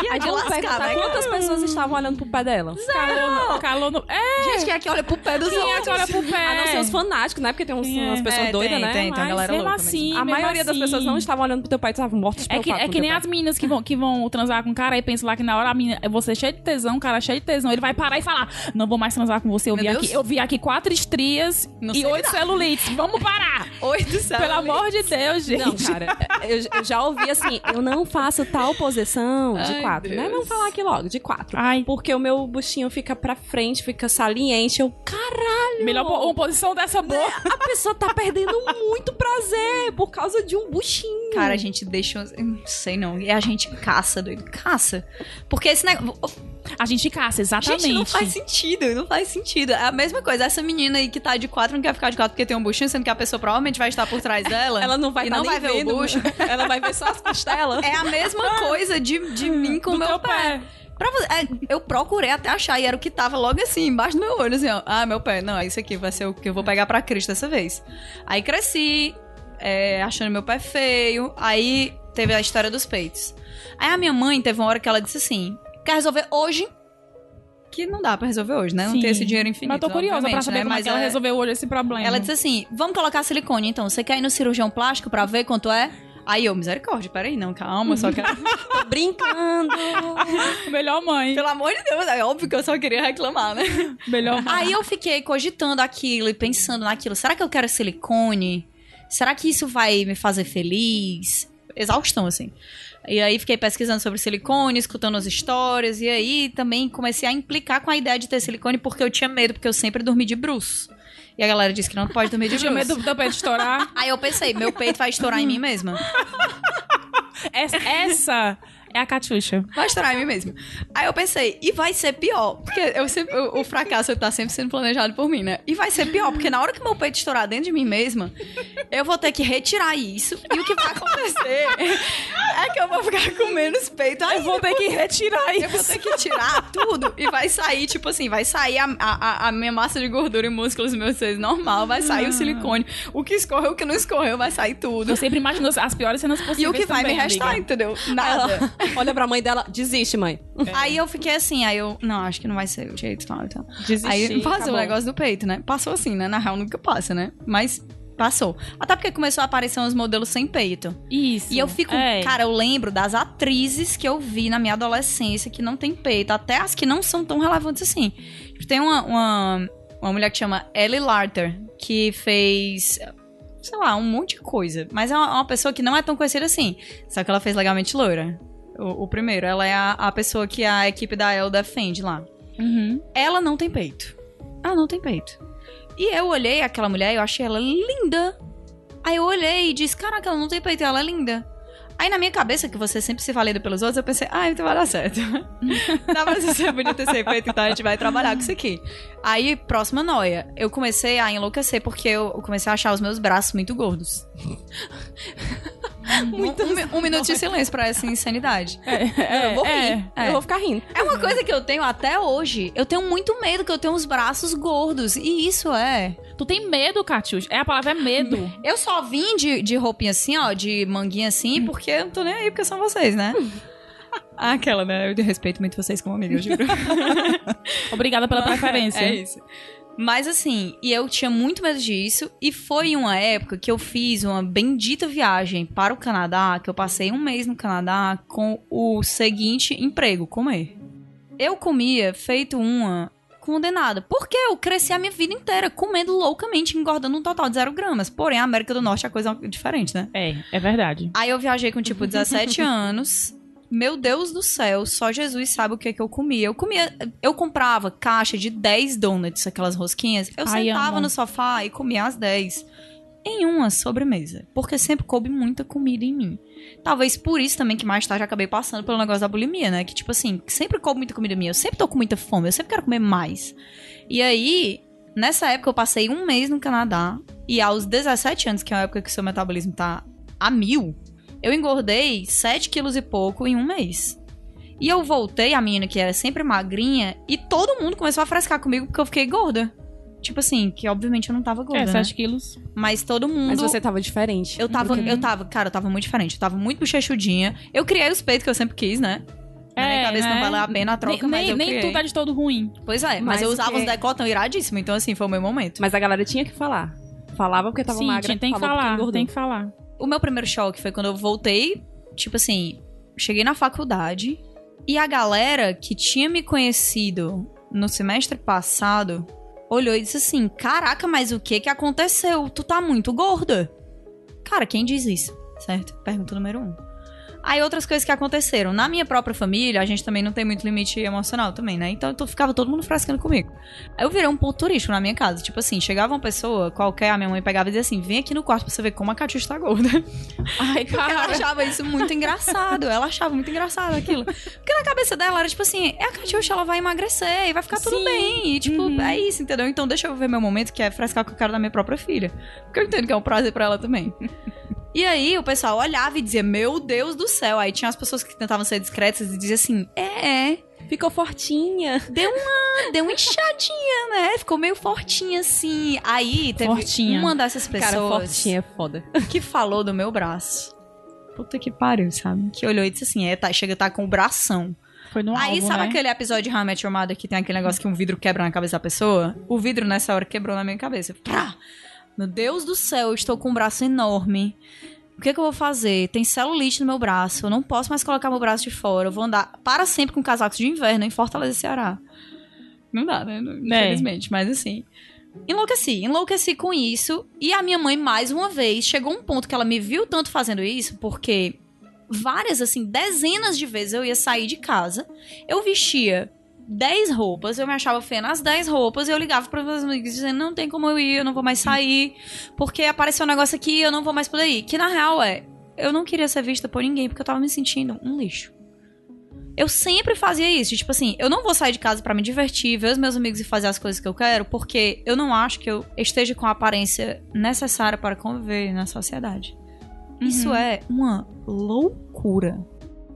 E aí, de lascar, né? Quantas pessoas estavam olhando pro pé dela? Calor, calor no... É! Gente, quem é que olha pro pé dos quem outros? é que olha pro pé? A não ser os fanáticos, né? Porque tem uns, umas pessoas é, doidas, tem, né? Tem, tem, a galera louca assim, A maioria das pessoas não estavam olhando pro teu pai, estavam mortos É que, é que nem as meninas que vão, que vão transar com o cara e pensam lá que na hora a menina, você cheio de tesão, o cara cheio de tesão, ele vai parar e falar, não vou mais transar com você, eu, vi aqui, eu vi aqui quatro estrias não e oito celulites, vamos parar! Oito celulites. Pelo amor de Deus, gente. Não, cara, eu, eu já ouvi assim, eu não faço tal posição de Ai, quatro, né? Deus. né? Vamos falar aqui logo, de quatro. Ai. Porque o meu buchinho fica pra frente, fica saliente. Eu, caralho! Melhor uma posição dessa boa. Né? A pessoa tá perdendo muito prazer por causa de um buchinho. Cara, a gente deixa. Não sei não. E a gente caça, doido. Caça. Porque esse negócio. A gente caça, exatamente. Gente, não faz sentido, não faz sentido. É a mesma coisa, essa menina aí que tá de quatro não quer ficar de quatro porque tem um buchinho, sendo que a pessoa provavelmente vai estar por trás dela. Ela não vai e tá não vai ver vendo. o bucho. Ela vai ver só as costelas. É a mesma coisa de, de mim com o meu teu pé. Pra você- é, eu procurei até achar e era o que tava logo assim, embaixo do meu olho, assim, ó. Ah, meu pé. Não, isso aqui vai ser o que eu vou pegar pra Cristo dessa vez. Aí cresci, é, achando meu pé feio. Aí teve a história dos peitos. Aí a minha mãe teve uma hora que ela disse assim: quer resolver hoje? Que não dá pra resolver hoje, né? Não Sim. tem esse dinheiro infinito. Mas tô curiosa pra obviamente, saber né? como é Mas que ela resolveu hoje esse problema. ela disse assim: vamos colocar silicone então. Você quer ir no cirurgião plástico pra ver quanto é? Aí eu, misericórdia, peraí, não, calma, só quero. Tô brincando. Melhor mãe. Pelo amor de Deus, é óbvio que eu só queria reclamar, né? Melhor mãe. Aí eu fiquei cogitando aquilo e pensando naquilo. Será que eu quero silicone? Será que isso vai me fazer feliz? Exaustão, assim. E aí fiquei pesquisando sobre silicone, escutando as histórias. E aí também comecei a implicar com a ideia de ter silicone porque eu tinha medo, porque eu sempre dormi de bruço. E a galera disse que não pode dormir de Tinha bruço. medo do peito estourar. Aí eu pensei, meu peito vai estourar em mim mesma. Essa, essa é a Catiuxa. Vai estourar em mim mesmo. Aí eu pensei, e vai ser pior. Porque eu sempre, o, o fracasso tá sempre sendo planejado por mim, né? E vai ser pior, porque na hora que meu peito estourar dentro de mim mesma, eu vou ter que retirar isso. E o que vai acontecer é que eu vou ficar com menos peito ainda. Eu vou ter que retirar Eu vou isso. ter que tirar tudo e vai sair, tipo assim, vai sair a, a, a minha massa de gordura e músculos meus seios normal, vai sair o silicone. O que escorreu, o que não escorreu, vai sair tudo. Eu sempre imagino as piores cenas possíveis E o que vai também, me restar, amiga. entendeu? Aí Nada. Olha pra mãe dela, desiste, mãe. Aí eu fiquei assim, aí eu, não, acho que não vai ser o jeito tal e tal. Desiste. Aí passou acabou. o negócio do peito, né? Passou assim, né? Na real nunca passa, né? Mas passou. Até porque começou a aparecer uns modelos sem peito. Isso. E eu fico, É. cara, eu lembro das atrizes que eu vi na minha adolescência que não tem peito, até as que não são tão relevantes assim. Tem uma, uma, uma mulher que chama Ellie Larter, que fez, sei lá, um monte de coisa. Mas é uma, uma pessoa que não é tão conhecida assim. Só que ela fez Legalmente Loura. O, o primeiro. Ela é a, a pessoa que a equipe da Elle defende lá. Uhum. Ela não tem peito. Ela não tem peito. E eu olhei aquela mulher e eu achei ela linda. Aí eu olhei e disse, caraca, ela não tem peito ela é linda. Aí na minha cabeça, que você sempre se valida pelos outros, eu pensei, ah, então vai dar certo. Dá pra ser bonita sem peito, então a gente vai trabalhar com isso aqui. Aí, próxima noia. Eu comecei a enlouquecer porque eu comecei a achar os meus braços muito gordos. Muitas um, mi- um minuto de silêncio pra essa insanidade. eu vou rir. é, é. Eu vou ficar rindo. É uma coisa que eu tenho até hoje. Eu tenho muito medo que eu tenho os braços gordos. E isso é. Tu tem medo, Catiuxa? É, a palavra é medo. Eu só vim de, de roupinha assim, ó, de manguinha assim, porque eu não tô nem aí, porque são vocês, né? Aquela, né? Eu respeito muito vocês como amiga, eu juro. Obrigada pela preferência. É isso. Mas assim, e eu tinha muito medo disso, e foi uma época que eu fiz uma bendita viagem para o Canadá, que eu passei um mês no Canadá com o seguinte emprego, comer. Eu comia feito uma condenada, porque eu cresci a minha vida inteira comendo loucamente, engordando um total de zero gramas. Porém, a América do Norte é coisa diferente, né? É, é verdade. Aí eu viajei com tipo 17 anos. Meu Deus do céu, só Jesus sabe o que que eu comia. Eu comia, eu comprava caixa de 10 donuts, aquelas rosquinhas. Eu Ai, sentava amo. no sofá e comia as 10 em uma sobremesa, porque sempre coube muita comida em mim. Talvez por isso também que mais tarde acabei passando pelo negócio da bulimia, né? Que tipo assim, sempre coube muita comida minha, eu sempre tô com muita fome, eu sempre quero comer mais. E aí, nessa época eu passei um mês no Canadá e aos 17 anos, que é a época que o seu metabolismo tá a mil, eu engordei 7 quilos e pouco em um mês. E eu voltei, a menina que era sempre magrinha, e todo mundo começou a frescar comigo porque eu fiquei gorda. Tipo assim, que obviamente eu não tava gorda, é, né? 7 quilos. Mas todo mundo... Mas você tava diferente. Eu tava, eu tava, cara, eu tava muito diferente. Eu tava muito bochechudinha. Eu criei os peitos que eu sempre quis, né? Na minha É, cabeça né? não valeu a pena a troca, nem mas eu nem criei. tudo é de todo ruim. Pois é, mas, Mas eu usava que- os decotão iradíssimo, então assim, foi o meu momento. Mas a galera tinha que falar. Falava porque tava Sim, magra. tinha- tem que falar, tem que falar. O meu primeiro choque foi quando eu voltei, tipo assim, cheguei na faculdade e a galera que tinha me conhecido no semestre passado olhou e disse assim: Caraca, mas o que que aconteceu? Tu tá muito gorda. Cara, quem diz isso? Certo? Pergunta número um. Aí outras coisas que aconteceram. Na minha própria família, a gente também não tem muito limite emocional também, né? Então, então ficava todo mundo frescando comigo. Aí eu virei um ponto turístico na minha casa. Tipo assim, chegava uma pessoa, qualquer, a minha mãe pegava e dizia assim: vem aqui no quarto pra você ver como a Catiuxa tá gorda. Ai, Porque ela cara. achava isso muito engraçado. Ela achava muito engraçado aquilo. Porque na cabeça dela era tipo assim: é a Catiuxa, ela vai emagrecer e vai ficar tudo Sim. bem. E tipo, Uhum. é isso, entendeu? Então deixa eu ver meu momento, que é frescar com o cara da minha própria filha. Porque eu entendo que é um prazer pra ela também. E aí o pessoal olhava e dizia: Meu Deus do céu. Aí tinha as pessoas que tentavam ser discretas e diziam assim: É, é. Ficou fortinha. Deu uma, deu uma inchadinha, né? Ficou meio fortinha assim. Aí teve Fortinha. uma dessas pessoas Cara, fortinha é foda. que falou do meu braço. Puta que pariu, sabe? Que olhou e disse assim: É, tá, chega tá com o bração. Foi no Aí alvo, sabe né? aquele episódio de How I Met Your Mother que tem aquele negócio que um vidro quebra na cabeça da pessoa? O vidro nessa hora quebrou na minha cabeça. Prá! Meu Deus do céu, eu estou com um braço enorme. O que, que eu vou fazer? Tem celulite no meu braço. Eu não posso mais colocar meu braço de fora. Eu vou andar para sempre com casacos de inverno em Fortaleza, Ceará. Não dá, né? Infelizmente, mas assim. Enlouqueci, enlouqueci com isso. E a minha mãe, mais uma vez, chegou um ponto que ela me viu tanto fazendo isso, porque várias, assim, dezenas de vezes eu ia sair de casa, eu vestia 10 roupas, eu me achava feia nas 10 roupas, e eu ligava para meus amigos dizendo: não tem como eu ir, eu não vou mais sair, porque apareceu um negócio aqui eu não vou mais poder ir. Que na real é, eu não queria ser vista por ninguém, porque eu tava me sentindo um lixo. Eu sempre fazia isso, tipo assim, eu não vou sair de casa pra me divertir, ver os meus amigos e fazer as coisas que eu quero, porque eu não acho que eu esteja com a aparência necessária para conviver na sociedade. Isso Uhum. é uma loucura.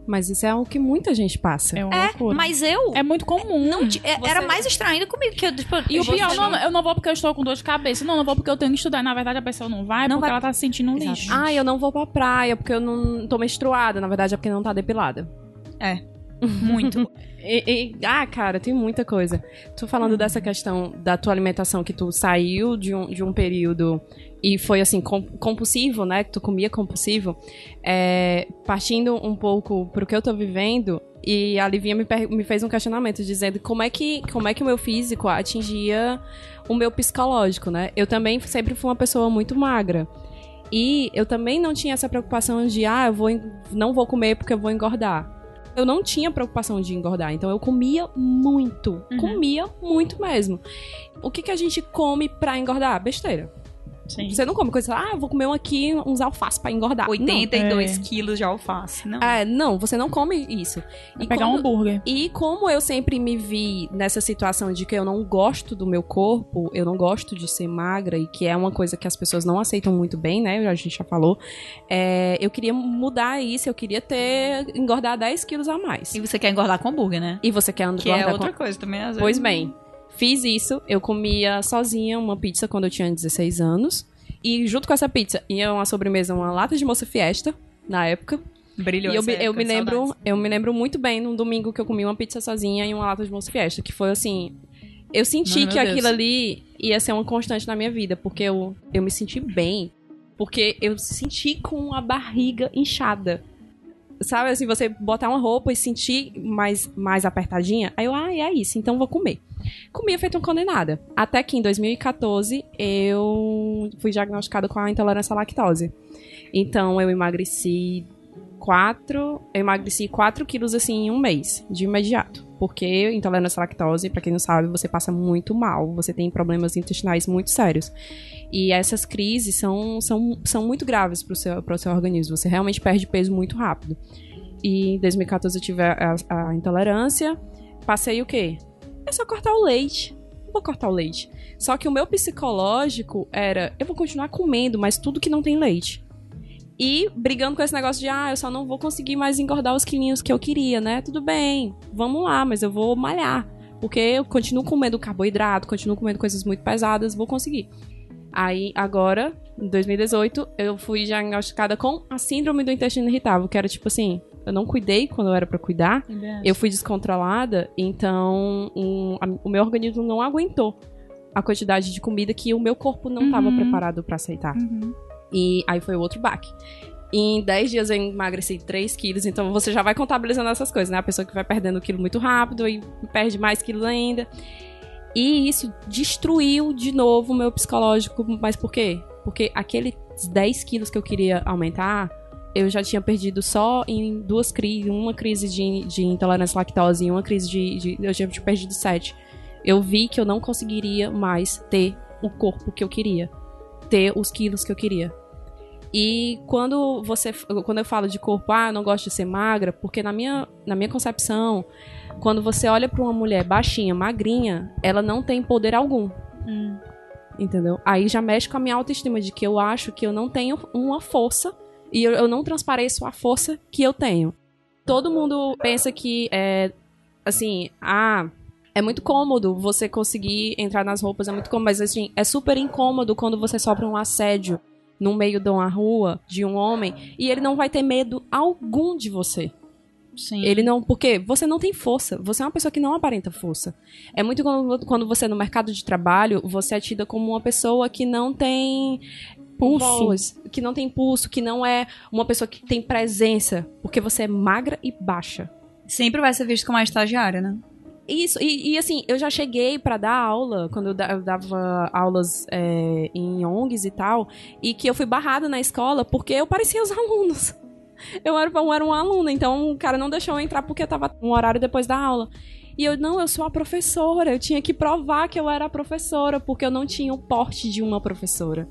Mas isso é o que muita gente passa. É uma É, mas eu É muito comum. não é- Você- era mais estranho ainda comigo que eu, tipo, E o pior, não, eu não vou porque eu estou com dor de cabeça. Não, não vou porque eu tenho que estudar. Na verdade, a pessoa não vai Não porque vai- ela tá se sentindo um lixo. Ah, eu não vou pra praia porque eu não tô menstruada. Na verdade, é porque não tá depilada. Muito. E- e- ah, cara, tem muita coisa. Tu falando dessa questão da tua alimentação, que tu saiu de um, de um período e foi assim, com- compulsivo, né? Que tu comia compulsivo. É, partindo um pouco pro que eu tô vivendo, e a Livinha me, me fez um questionamento dizendo como é, que, como é que o meu físico atingia o meu psicológico, né? Eu também sempre fui uma pessoa muito magra. E eu também não tinha essa preocupação de, ah, eu vou, não vou comer porque eu vou engordar eu não tinha preocupação de engordar, então eu comia muito, Uhum. comia muito mesmo. O que que a gente come pra engordar? Besteira. Sim. Você não come coisa, ah, eu vou comer um aqui, uns alface pra engordar. 82 É. quilos de alface. Não. Não. É, não, você não come isso. Vai pegar um quando- hambúrguer. e como eu sempre me vi nessa situação de que eu não gosto do meu corpo, eu não gosto de ser magra, e que é uma coisa que as pessoas não aceitam muito bem, né? A gente já falou. é, eu queria mudar isso, eu queria ter engordar 10 quilos a mais. E você quer engordar com hambúrguer, né? E você quer Que engordar é com- outra coisa também, às vezes. Pois bem, fiz isso. Eu comia sozinha uma pizza quando eu tinha 16 anos. E junto com essa pizza ia uma sobremesa, uma lata de moça fiesta, na época. Brilhou e eu, me- eu época, me lembro, saudades. eu me lembro muito bem num domingo que eu comi uma pizza sozinha e uma lata de moça fiesta, que foi assim, eu senti Mano, que aquilo Deus. ali ia ser uma constante na minha vida, porque eu, eu me senti bem, porque eu senti com a barriga inchada. Sabe assim, você botar uma roupa e sentir mais, mais apertadinha. Aí eu, ah, é isso, então vou comer. Comia feito uma condenada. Até que em 2014 eu fui diagnosticada com a intolerância à lactose. Então eu emagreci 4, eu emagreci 4 quilos assim em um mês, de imediato. Porque intolerância à lactose, pra quem não sabe, você passa muito mal, você tem problemas intestinais muito sérios. E essas crises são, são, são muito graves pro seu, pro seu organismo. Você realmente perde peso muito rápido. E em 2014 eu tive a, a- a intolerância. Passei o quê? É só cortar o leite. Vou cortar o leite. Só que o meu psicológico era: eu vou continuar comendo, mas tudo que não tem leite. E brigando com esse negócio de, ah, eu só não vou conseguir mais engordar os quilinhos que eu queria, né? Tudo bem, vamos lá, mas eu vou malhar. Porque eu continuo comendo carboidrato, continuo comendo coisas muito pesadas, vou conseguir. Aí, agora, em 2018, eu fui diagnosticada com a síndrome do intestino irritável, que era tipo assim, eu não cuidei quando eu era pra cuidar, eu fui descontrolada, então um, a- o meu organismo não aguentou a quantidade de comida que o meu corpo não estava Uhum. preparado pra aceitar. Uhum. E aí foi o outro baque. Em 10 dias eu emagreci 3 quilos, então você já vai contabilizando essas coisas, né? A pessoa que vai perdendo quilo muito rápido e perde mais quilos ainda. E isso destruiu de novo o meu psicológico. Mas por quê? Porque aqueles 10 quilos que eu queria aumentar eu já tinha perdido só em duas crises, uma crise de, de intolerância à lactose e uma crise de, de. Eu já tinha perdido sete. Eu vi que eu não conseguiria mais ter o corpo que eu queria. Ter os quilos que eu queria. E quando você. Quando eu falo de corpo, ah, eu não gosto de ser magra, porque na minha, na minha concepção, quando você olha para uma mulher baixinha, magrinha, ela não tem poder algum. Hum. Entendeu? Aí já mexe com a minha autoestima de que eu acho que eu não tenho uma força e eu, eu não transpareço a força que eu tenho. Todo mundo pensa que é assim, ah, é muito cômodo você conseguir entrar nas roupas, é muito cômodo, mas assim, é super incômodo quando você sofre um assédio no meio de uma rua de um homem e ele não vai ter medo algum de você. Sim. Ele não. Porque você não tem força. Você é uma pessoa que não aparenta força. É muito quando, quando você, no mercado de trabalho, você é tida como uma pessoa que não tem Pulso. que não tem pulso, que não é uma pessoa que tem presença. Porque você é magra e baixa. Sempre vai ser visto como uma estagiária, né? Isso, e, e, assim, eu já cheguei pra dar aula, quando eu, da- eu dava aulas é, em ONGs e tal, e que eu fui barrada na escola porque eu parecia os alunos. Eu era, eu era uma aluna, então o cara não deixou eu entrar porque eu tava um horário depois da aula. E eu, não, eu sou a professora, eu tinha que provar que eu era a professora, porque eu não tinha o porte de uma professora.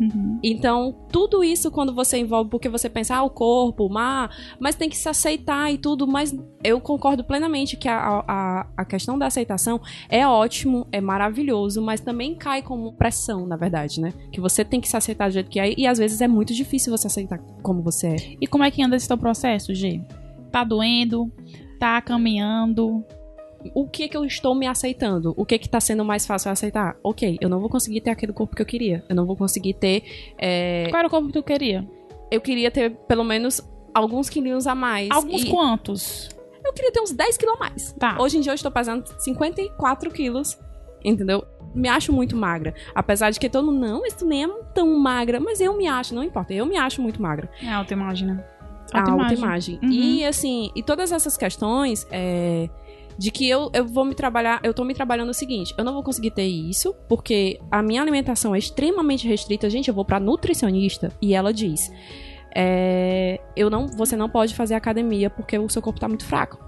Uhum. Então, tudo isso quando você envolve, porque você pensa, ah, o corpo, o mar, mas tem que se aceitar e tudo, mas eu concordo plenamente que a, a, a questão da aceitação é ótimo, é maravilhoso, mas também cai como pressão, na verdade, né? Que você tem que se aceitar do jeito que é, e às vezes é muito difícil você aceitar como você é. E como é que anda esse teu processo, G? Tá doendo? Tá caminhando? O que é que eu estou me aceitando? O que é que tá sendo mais fácil eu aceitar? Ok, eu não vou conseguir ter aquele corpo que eu queria. Eu não vou conseguir ter. é, Qual era o corpo que tu queria? Eu queria ter pelo menos alguns quilinhos a mais. Alguns E- quantos? Eu queria ter uns 10 quilos a mais. Tá. Hoje em dia eu estou pesando 54 quilos, entendeu? Me acho muito magra. Apesar de que todo mundo, não, mas tu nem é tão magra. Mas eu me acho, não importa, eu me acho muito magra. É autoimagem, né? A Autoimagem. autoimagem. Uhum. E assim, e todas essas questões é, de que eu, eu vou me trabalhar, eu tô me trabalhando o seguinte, eu não vou conseguir ter isso, porque a minha alimentação é extremamente restrita. Gente, eu vou pra nutricionista e ela diz. é, eu não, você não pode fazer academia porque o seu corpo tá muito fraco.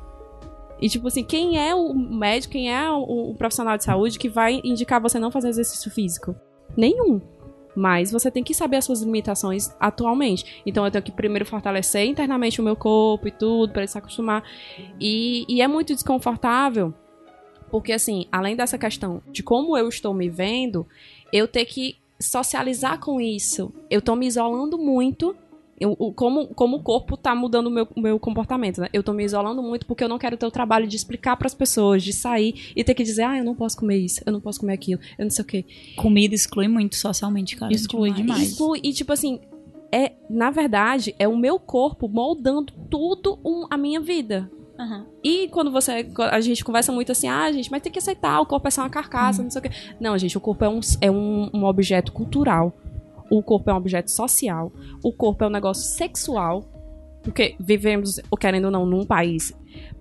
E, tipo assim, quem é o médico, quem é o, o profissional de saúde que vai indicar você não fazer exercício físico? Nenhum. Mas você tem que saber as suas limitações atualmente. Então eu tenho que primeiro fortalecer internamente o meu corpo e tudo, pra ele se acostumar. E, e é muito desconfortável, porque assim, além dessa questão de como eu estou me vendo, eu ter que socializar com isso. Eu tô me isolando muito. Eu- o- como, como o corpo tá mudando o meu, meu comportamento, né? Eu tô me isolando muito porque eu não quero ter o trabalho de explicar pras pessoas, de sair e ter que dizer, ah, eu não posso comer isso, eu não posso comer aquilo, eu não sei o quê. Comida exclui muito socialmente, cara. Exclui demais. Isso, e tipo assim, é, na verdade, é o meu corpo moldando tudo um- a minha vida. Aham. E quando você. A gente conversa muito assim, ah, gente, mas tem que aceitar, o corpo é só uma carcaça, não sei o quê. Não, gente, o corpo é um, é um, um objeto cultural. O corpo é um objeto social. O corpo é um negócio sexual. Porque vivemos, querendo ou não, num país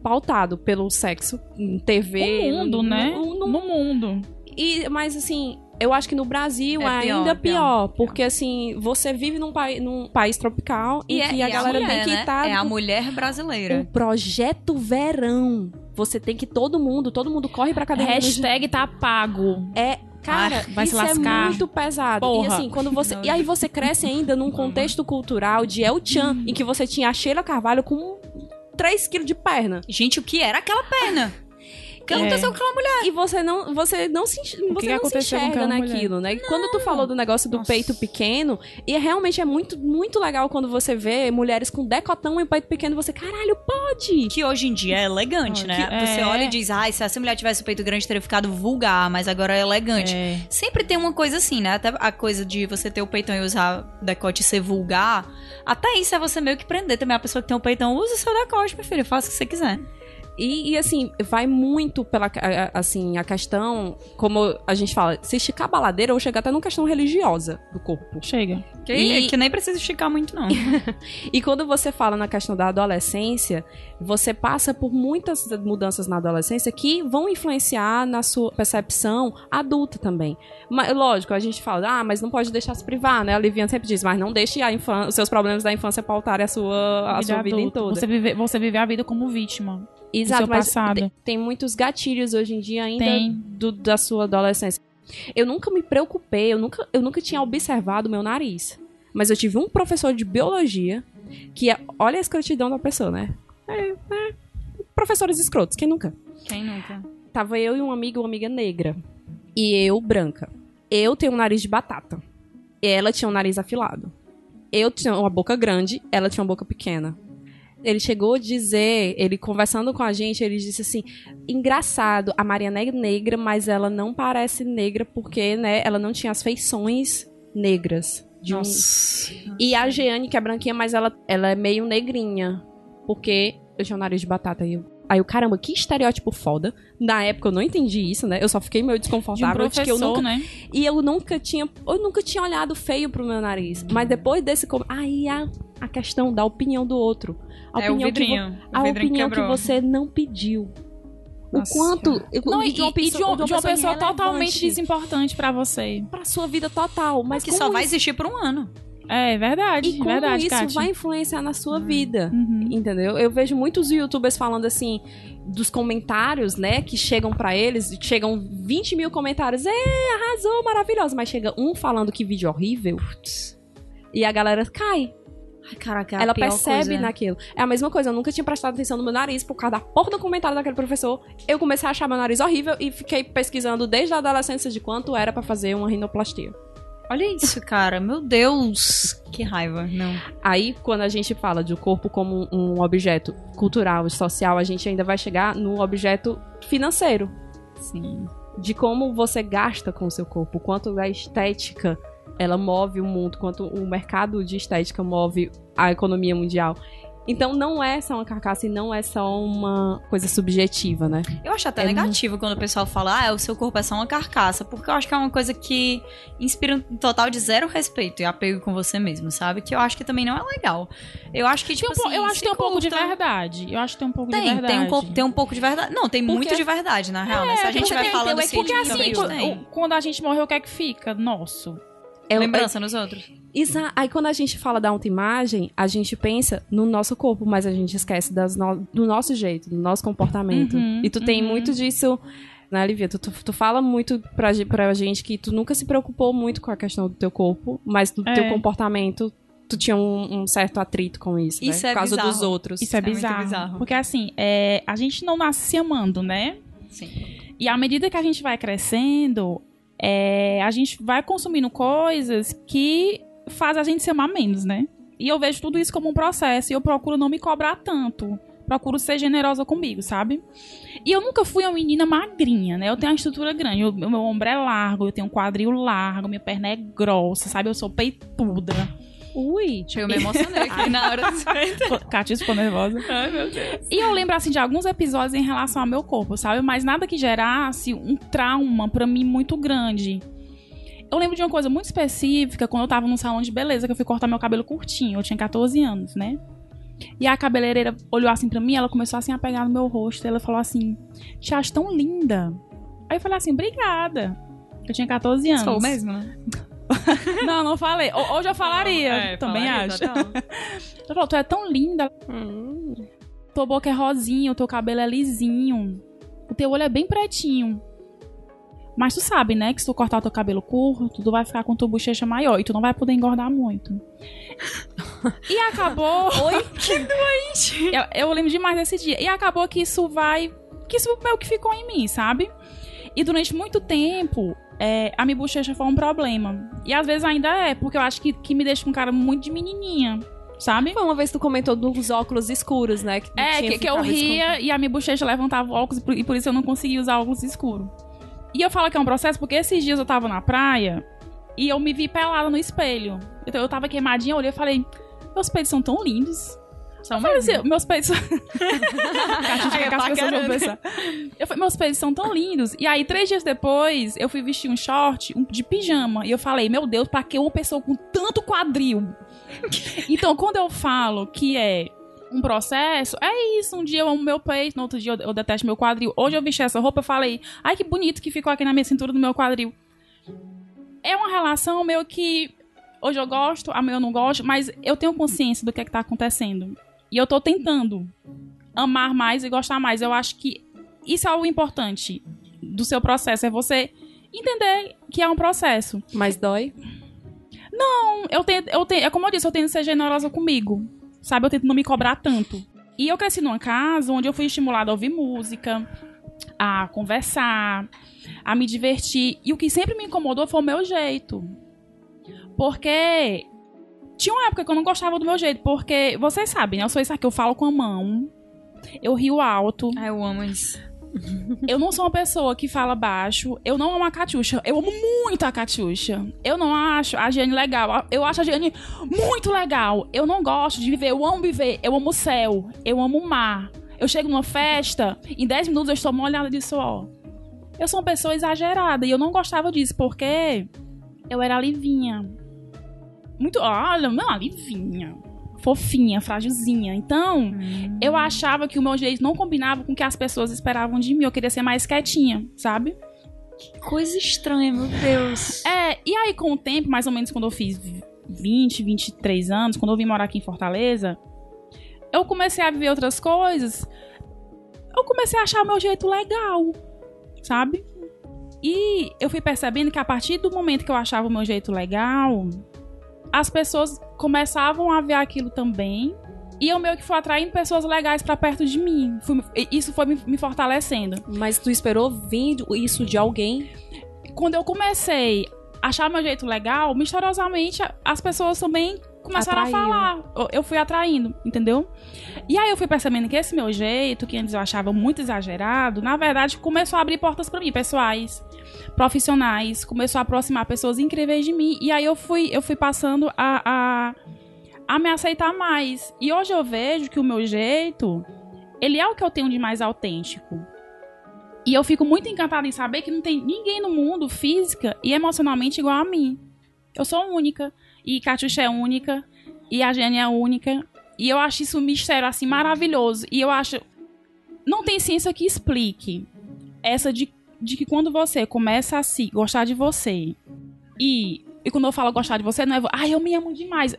pautado pelo sexo, em TV. No mundo, no- né? no- no No mundo. e, mas assim, eu acho que no Brasil É é pior, ainda pior, pior, porque assim, você vive num, pai, num país tropical e, E, é, e a é galera mulher, tem que né? estar É a mulher o brasileira. projeto verão. Você tem que todo mundo, todo mundo corre pra academia. Hashtag tá pago. é, cara, vai se isso lascar. é muito pesado. Porra. E assim, quando você. E aí você cresce ainda num contexto cultural de El Chan, em que você tinha a Sheila Carvalho com 3 quilos de perna. Gente, o que era aquela perna? O que É. aconteceu com aquela mulher? E você não, você não se, que você que não se enxerga mulher? naquilo, né? E Quando tu falou do negócio do Nossa. peito pequeno, e realmente é muito, muito legal quando você vê mulheres com decotão e peito pequeno, você, caralho, pode! Que hoje em dia é elegante, Ah, né? que- Você é. olha e diz, ai, se essa mulher tivesse o peito grande, teria ficado vulgar, mas agora é elegante. É. Sempre tem uma coisa assim, né? Até a coisa de você ter o peitão e usar decote e ser vulgar. Até isso é você meio que prender também. A pessoa que tem o peitão, usa o seu decote, meu filho. Faça o que você quiser. E, e, assim, vai muito pela assim, a questão, como a gente fala, se esticar a baladeira ou chegar até numa questão religiosa do corpo. Chega. Que, e... que nem precisa esticar muito, não. e quando você fala na questão da adolescência, você passa por muitas mudanças na adolescência que vão influenciar na sua percepção adulta também. Mas, lógico, a gente fala, ah, mas não pode deixar se privar, né? A Liviana sempre diz, mas não deixe a os seus problemas da infância pautarem a sua, a, sua vida em toda. Você vive, você vive a vida como vítima. Exato, mas passado. tem muitos gatilhos hoje em dia ainda do, da sua adolescência. Eu nunca me preocupei, eu nunca, eu nunca tinha observado o meu nariz. Mas eu tive um professor de biologia que, é, olha a escrotidão da pessoa, né? É, é, professores escrotos, quem nunca? Quem nunca? Tava eu e um amigo, uma amiga negra. E eu, branca. Eu tenho um nariz de batata. Ela tinha um nariz afilado. Eu tinha uma boca grande, ela tinha uma boca pequena ele chegou a dizer, ele conversando com a gente, ele disse assim: engraçado, a Mariana é negra, mas ela não parece negra porque, né, ela não tinha as feições negras. De um... E a Jeane, que é branquinha, mas ela, ela é meio negrinha. Porque eu tinha um nariz de batata e eu. Aí o caramba, que estereótipo foda. Na época eu não entendi isso, né? Eu só fiquei meio desconfortável de, um que eu nunca. Né? E eu nunca tinha. Eu nunca tinha olhado feio pro meu nariz. Mas depois desse. Aí a, a questão da opinião do outro. A é, opinião, o vidrinho, que, a opinião que você não pediu. Nossa. O quanto. Não, e, de uma, pessoa, de uma, de uma pessoa totalmente desimportante para você. Pra sua vida total. Mas que só vai existir por um ano. É verdade. E como verdade, isso Kátia. vai influenciar na sua uhum. vida. Uhum. Entendeu? Eu vejo muitos youtubers falando assim, dos comentários, né, que chegam para eles, chegam 20 mil comentários, é, arrasou, maravilhoso, mas chega um falando que vídeo horrível, e a galera cai. Ai, caraca, é Ela percebe coisa. naquilo. É a mesma coisa, eu nunca tinha prestado atenção no meu nariz por causa da porra do comentário daquele professor. Eu comecei a achar meu nariz horrível e fiquei pesquisando desde a adolescência de quanto era para fazer uma rinoplastia. Olha isso, cara. Meu Deus. Que raiva. Não. Aí, quando a gente fala de o corpo como um objeto cultural e social, a gente ainda vai chegar no objeto financeiro. Sim. De como você gasta com o seu corpo, quanto da estética ela move o mundo, quanto o mercado de estética move a economia mundial. Então não é só uma carcaça e não é só uma coisa subjetiva, né? Eu acho até É negativo quando o pessoal fala, ah, o seu corpo é só uma carcaça, porque eu acho que é uma coisa que inspira um total de zero respeito e apego com você mesmo, sabe? Que eu acho que também não é legal. Eu acho que, tipo Tem um assim, eu acho que tem um pouco de verdade. Eu acho que tem um pouco de Tem, verdade. tem um, co- tem um pouco de verdade. Não, tem muito de verdade, na real, né? Se a gente porque vai falando tem- assim, Porque de assim, quando, quando a gente morreu, o que é que fica? Nosso. É, Lembrança nos outros. Exa- Aí quando a gente fala da autoimagem, a gente pensa no nosso corpo, mas a gente esquece das no- do nosso jeito, do nosso comportamento. Uhum, e tu tem uhum. muito disso, né, Olivia? Tu, tu, tu fala muito pra, pra gente que tu nunca se preocupou muito com a questão do teu corpo, mas do É. teu comportamento, tu tinha um, um certo atrito com isso, Isso né? é Por causa bizarro. dos outros. Isso é, É muito bizarro. bizarro. Porque assim, é, a gente não nasce se amando, né? Sim. E à medida que a gente vai crescendo, é, a gente vai consumindo coisas que fazem a gente se amar menos, né? E eu vejo tudo isso como um processo e eu procuro não me cobrar tanto. Procuro ser generosa comigo, sabe? E eu nunca fui uma menina magrinha, né? Eu tenho uma estrutura grande. O meu ombro é largo, eu tenho um quadril largo, minha perna é grossa, sabe? Eu sou peituda. Ui! Chega, eu me emocionei aqui na hora do Katia ficou nervosa. Ai, meu Deus. E eu lembro, assim, de alguns episódios em relação ao meu corpo, sabe? Mas nada que gerasse um trauma pra mim muito grande. Eu lembro de uma coisa muito específica quando eu tava num salão de beleza, que eu fui cortar meu cabelo curtinho. Eu tinha 14 anos, né? E a cabeleireira olhou assim pra mim, ela começou assim a pegar no meu rosto. E ela falou assim: Te acho tão linda. Aí eu falei assim: Obrigada. Eu tinha 14 anos. Sou mesmo, né? Não, não falei. Ho- Hoje eu falaria. É, também falaria, acho. Ela falou: Tu é tão linda. Hum. Tua boca é rosinha, o teu cabelo é lisinho. O teu olho é bem pretinho. Mas tu sabe, né, que se tu cortar o teu cabelo curto, tu vai ficar com tua bochecha maior e tu não vai poder engordar muito. e acabou. Oi? Que doente. Eu, eu lembro demais desse dia. E acabou que isso vai. Que isso meio que ficou em mim, sabe? E durante muito tempo, é, a minha bochecha foi um problema. E às vezes ainda é, porque eu acho que, que me deixa com cara muito de menininha, sabe? Foi uma vez que tu comentou dos óculos escuros, né? Que É, que, que eu ria e a minha bochecha levantava o óculos e por, e por isso eu não conseguia usar óculos escuros. E eu falo que é um processo porque esses dias eu tava na praia e eu me vi pelada no espelho. Então eu tava queimadinha, eu olhei e falei, meus peitos são tão lindos. São Eu assim, meus peitos. Aí é. Eu falei, meus peitos são tão lindos. E aí, três dias depois, eu fui vestir um short um- de pijama. E eu falei, meu Deus, pra que uma pessoa com tanto quadril? então, quando eu falo que é um processo, é isso. Um dia eu amo meu peito, no outro dia eu, eu detesto meu quadril. Hoje eu vesti essa roupa, eu falei, ai que bonito que ficou aqui na minha cintura do meu quadril. É uma relação meio que hoje eu gosto, amanhã eu não gosto, mas eu tenho consciência do que é que tá acontecendo. E eu tô tentando amar mais e gostar mais. Eu acho que isso é o importante do seu processo, é você entender que é um processo. Mas dói. Não, eu tento, eu tenho, é como eu disse, eu tento ser generosa comigo. Sabe, eu tento não me cobrar tanto. E eu cresci numa casa onde eu fui estimulada a ouvir música, a conversar, a me divertir. E o que sempre me incomodou foi o meu jeito. Porque tinha uma época que eu não gostava do meu jeito, porque vocês sabem, né? Eu sou isso aqui, eu falo com a mão. Eu rio alto. Ai, eu amo isso. Eu não sou uma pessoa que fala baixo. Eu não amo a Catiuxa. Eu amo muito a Catiuxa. Eu não acho a Giane legal. Eu acho a Giane muito legal. Eu não gosto de viver. Eu amo viver. Eu amo o céu. Eu amo o mar. Eu chego numa festa, em 10 minutos eu estou molhada de suor. Eu sou uma pessoa exagerada e eu não gostava disso porque eu era livinha. Muito. Olha, não, livinha. Fofinha, frágilzinha. Então, eu achava que o meu jeito não combinava com o que as pessoas esperavam de mim. Eu queria ser mais quietinha, sabe? Coisa estranha, meu Deus. É, e aí com o tempo, mais ou menos quando eu fiz 20, 23 anos, quando eu vim morar aqui em Fortaleza, eu comecei a viver outras coisas. Eu comecei a achar o meu jeito legal, sabe? E eu fui percebendo que a partir do momento que eu achava o meu jeito legal, as pessoas começavam a ver aquilo também. E eu meio que fui atraindo pessoas legais pra perto de mim. Fui- isso foi me, me fortalecendo. Mas tu esperou vindo isso de alguém? quando eu comecei a achar meu jeito legal, misteriosamente as pessoas também começaram Atraiu. a falar. Eu- Eu fui atraindo, entendeu? E aí eu fui percebendo que esse meu jeito, que antes eu achava muito exagerado, na verdade começou a abrir portas pra mim, pessoais, profissionais, começou a aproximar pessoas incríveis de mim. E aí eu fui, eu fui passando a, a, a me aceitar mais. E hoje eu vejo que o meu jeito, ele é o que eu tenho de mais autêntico. E eu fico muito encantada em saber que não tem ninguém no mundo, física e emocionalmente, igual a mim. Eu sou única. E Catiuxa é única. E a Jenny é única. E eu acho isso um mistério, assim, maravilhoso. E eu acho... Não tem ciência que explique essa de, de que quando você começa a se gostar de você... E, e quando eu falo gostar de você, não é... Ah, eu me amo demais.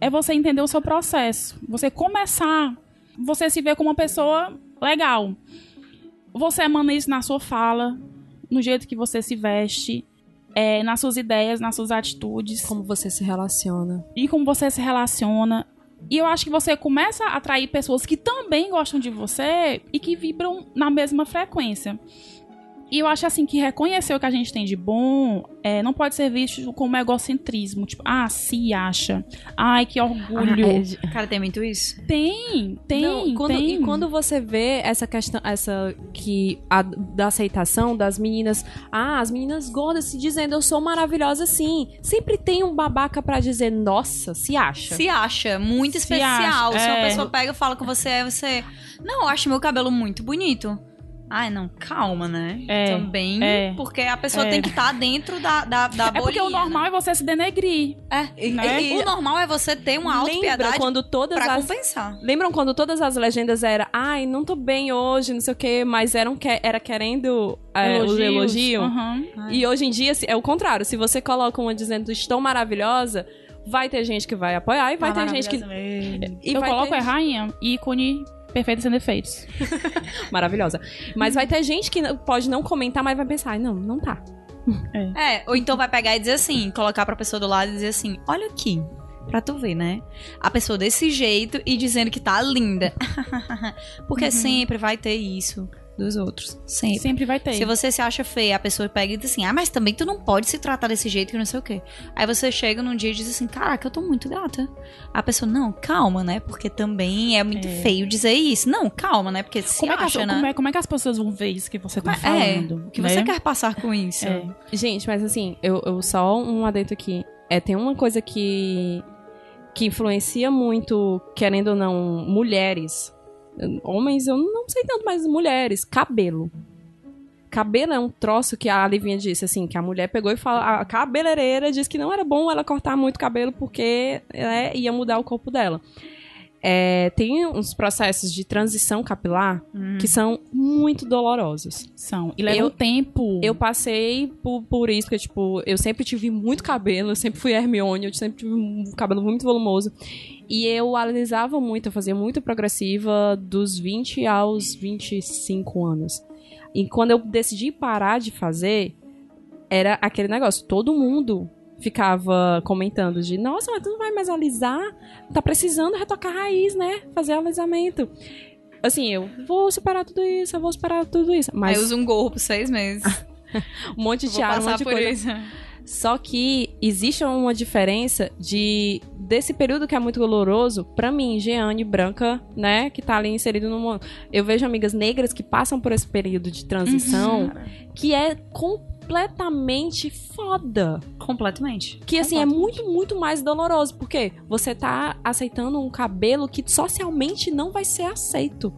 É você entender o seu processo. Você começar... Você se ver como uma pessoa legal. Você emana isso na sua fala, no jeito que você se veste, é, nas suas ideias, nas suas atitudes Como você se relaciona? e como você se relaciona. E eu acho que você começa a atrair pessoas que também gostam de você e que vibram na mesma frequência. E eu acho assim que reconhecer o que a gente tem de bom é, não pode ser visto como egocentrismo. Tipo, ah, se acha. Ai, que orgulho. Ah, é- Cara, tem muito isso. Tem, tem, Não, e quando, tem. E quando você vê essa questão, essa que a, da aceitação das meninas, ah, as meninas gordas se dizendo eu sou maravilhosa sim. Sempre tem um babaca pra dizer, nossa, se acha. Se acha muito Se especial. acha, Se uma é. pessoa pega e fala que você é, você. Não, eu acho meu cabelo muito bonito. Ai, não, calma, né? É, Também, é, porque a pessoa é. tem que estar dentro da, da, da É porque o bolinha, normal né? é você se denegrir. É, né? e- o normal é você ter uma Lembra autopiedade quando todas pra as compensar. Lembram quando todas as legendas eram, ai, não tô bem hoje, não sei o quê, mas eram que, era querendo é, os elogios? Aham. E hoje em dia é o contrário. Se você coloca uma dizendo estou maravilhosa, vai ter gente que vai apoiar e vai Ah, ter gente que. E eu vai coloco ter... é rainha, ícone, perfeita sem defeitos. Maravilhosa. Mas vai ter gente que não- pode não comentar, mas vai pensar, "Ai, não, não tá. É, ou então vai pegar e dizer assim, colocar pra pessoa do lado e dizer assim, olha aqui, pra tu ver, né? A pessoa desse jeito e dizendo que tá linda. Porque sempre vai ter isso dos outros. Sempre. Sempre vai ter. Se você se acha feia, a pessoa pega e diz assim, ah, mas também tu não pode se tratar desse jeito que não sei o quê. Aí você chega num dia e diz assim, caraca, eu tô muito gata. A pessoa, não, calma, né? Porque também é muito É. feio dizer isso. Não, calma, né? Porque se como, é que acha, né? como, é, como é que as pessoas vão ver isso que você tá É, falando? o que né? você quer passar com isso? É. Gente, mas assim, eu, eu só um adentro aqui. É, tem uma coisa que que influencia muito, querendo ou não, mulheres. Homens, eu não sei tanto, mas mulheres. Cabelo. Cabelo é um troço que a Livinha disse, assim, que a mulher pegou e falou. A cabeleireira disse que não era bom ela cortar muito cabelo porque né, ia mudar o corpo dela. É, tem uns processos de transição capilar que são muito dolorosos. São. E leva um tempo. Eu passei por, por isso, porque, tipo, eu sempre tive muito cabelo, eu sempre fui Hermione, eu sempre tive um cabelo muito volumoso. E eu alisava muito, eu fazia muito progressiva dos 20 aos 25 anos. E quando eu decidi parar de fazer, era aquele negócio, todo mundo ficava comentando de, nossa, mas tu não vai mais alisar? Tá precisando retocar a raiz, né? Fazer alisamento. Assim, eu vou superar tudo isso, eu vou superar tudo isso. Mas Aí usa um gorro por seis meses. um monte de tiara, um monte de por coisa. isso. Só que existe uma diferença de desse período que é muito doloroso, pra mim, Jeane branca, né, que tá ali inserido no mundo. Eu vejo amigas negras que passam por esse período de transição que é completamente foda. Completamente. Que assim é muito, muito mais doloroso, porque você tá aceitando um cabelo que socialmente não vai ser aceito.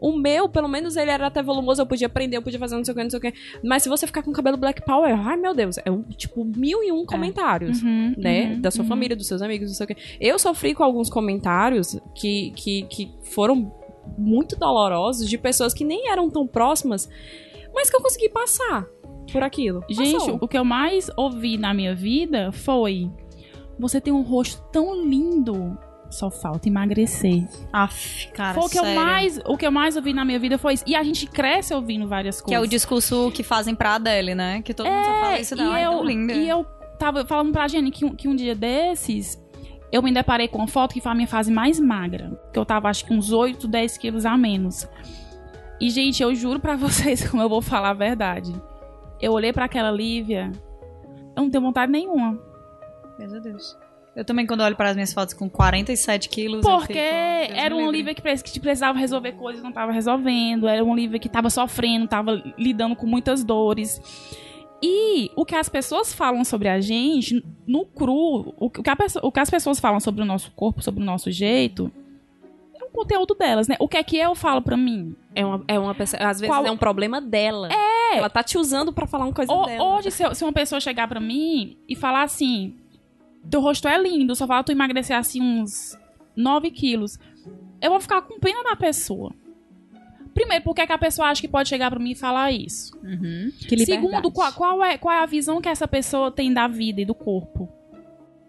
O meu, pelo menos, ele era até volumoso, eu podia prender, eu podia fazer não sei o que, não sei o que. Mas se você ficar com cabelo Black Power, ai meu Deus, é um, tipo mil e um comentários. Uhum, Né? uhum, da sua uhum. família, dos seus amigos, não sei o que. Eu sofri com alguns comentários que, que, que foram muito dolorosos de pessoas que nem eram tão próximas, mas que eu consegui passar por aquilo. Gente, Passou. o que eu mais ouvi na minha vida foi: Você tem um rosto tão lindo, só falta emagrecer. Aff, cara, foi o que eu sério. mais, o que eu mais ouvi na minha vida foi isso. E a gente cresce ouvindo várias coisas. Que é o discurso que fazem pra Adele, né? Que todo mundo só fala isso dela. e eu, tão linda. E eu tava falando pra Jenny que, que um dia desses eu me deparei com uma foto que foi a minha fase mais magra. Que eu tava, acho que uns 8, 10 quilos a menos. E, gente, eu juro pra vocês como eu vou falar a verdade. Eu olhei pra aquela Lívia, eu não tenho vontade nenhuma. Meu Deus. Eu também, quando olho para as minhas fotos com 47 quilos, Porque fico, era uma. Olivia que, que precisava resolver coisas e não tava resolvendo. Era uma Olivia que tava sofrendo, tava lidando com muitas dores. E o que as pessoas falam sobre a gente, no cru, o que, a o que as pessoas falam sobre o nosso corpo, sobre o nosso jeito, conteúdo delas, né? O que é que eu falo pra mim? É uma, é uma pessoa. Às vezes Qual- é um problema dela. É. Ela tá te usando pra falar uma coisa Ho- dela. Hoje, se, eu- se uma pessoa chegar pra mim e falar assim: teu rosto é lindo, só falta tu emagrecer assim uns 9 quilos, eu vou ficar com pena da pessoa. Primeiro, por que que a pessoa acha que pode chegar pra mim e falar isso? Uhum. Segundo, qual, qual é, qual é a visão que essa pessoa tem da vida e do corpo?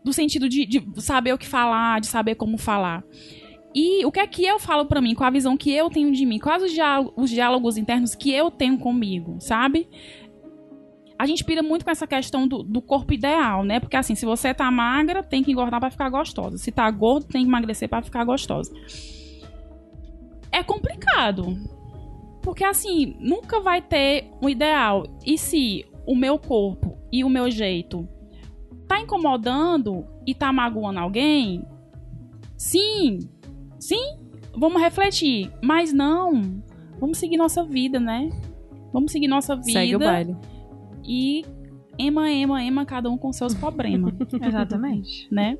Do sentido de, de saber o que falar, de saber como falar. E o que é que eu falo pra mim, qual a visão que eu tenho de mim, quais os diálogos, os diálogos internos que eu tenho comigo, sabe? A gente pira muito com essa questão do, do corpo ideal, né? Porque assim, se você tá magra, tem que engordar pra ficar gostosa. Se tá gordo, tem que emagrecer pra ficar gostosa. É complicado. Porque assim, nunca vai ter um ideal. E se o meu corpo e o meu jeito tá incomodando e tá magoando alguém, sim, sim, vamos refletir. Mas não, vamos seguir nossa vida, né? Vamos seguir nossa vida Segue o baile. e ema, ema, ema, cada um com seus problemas, Exatamente. né?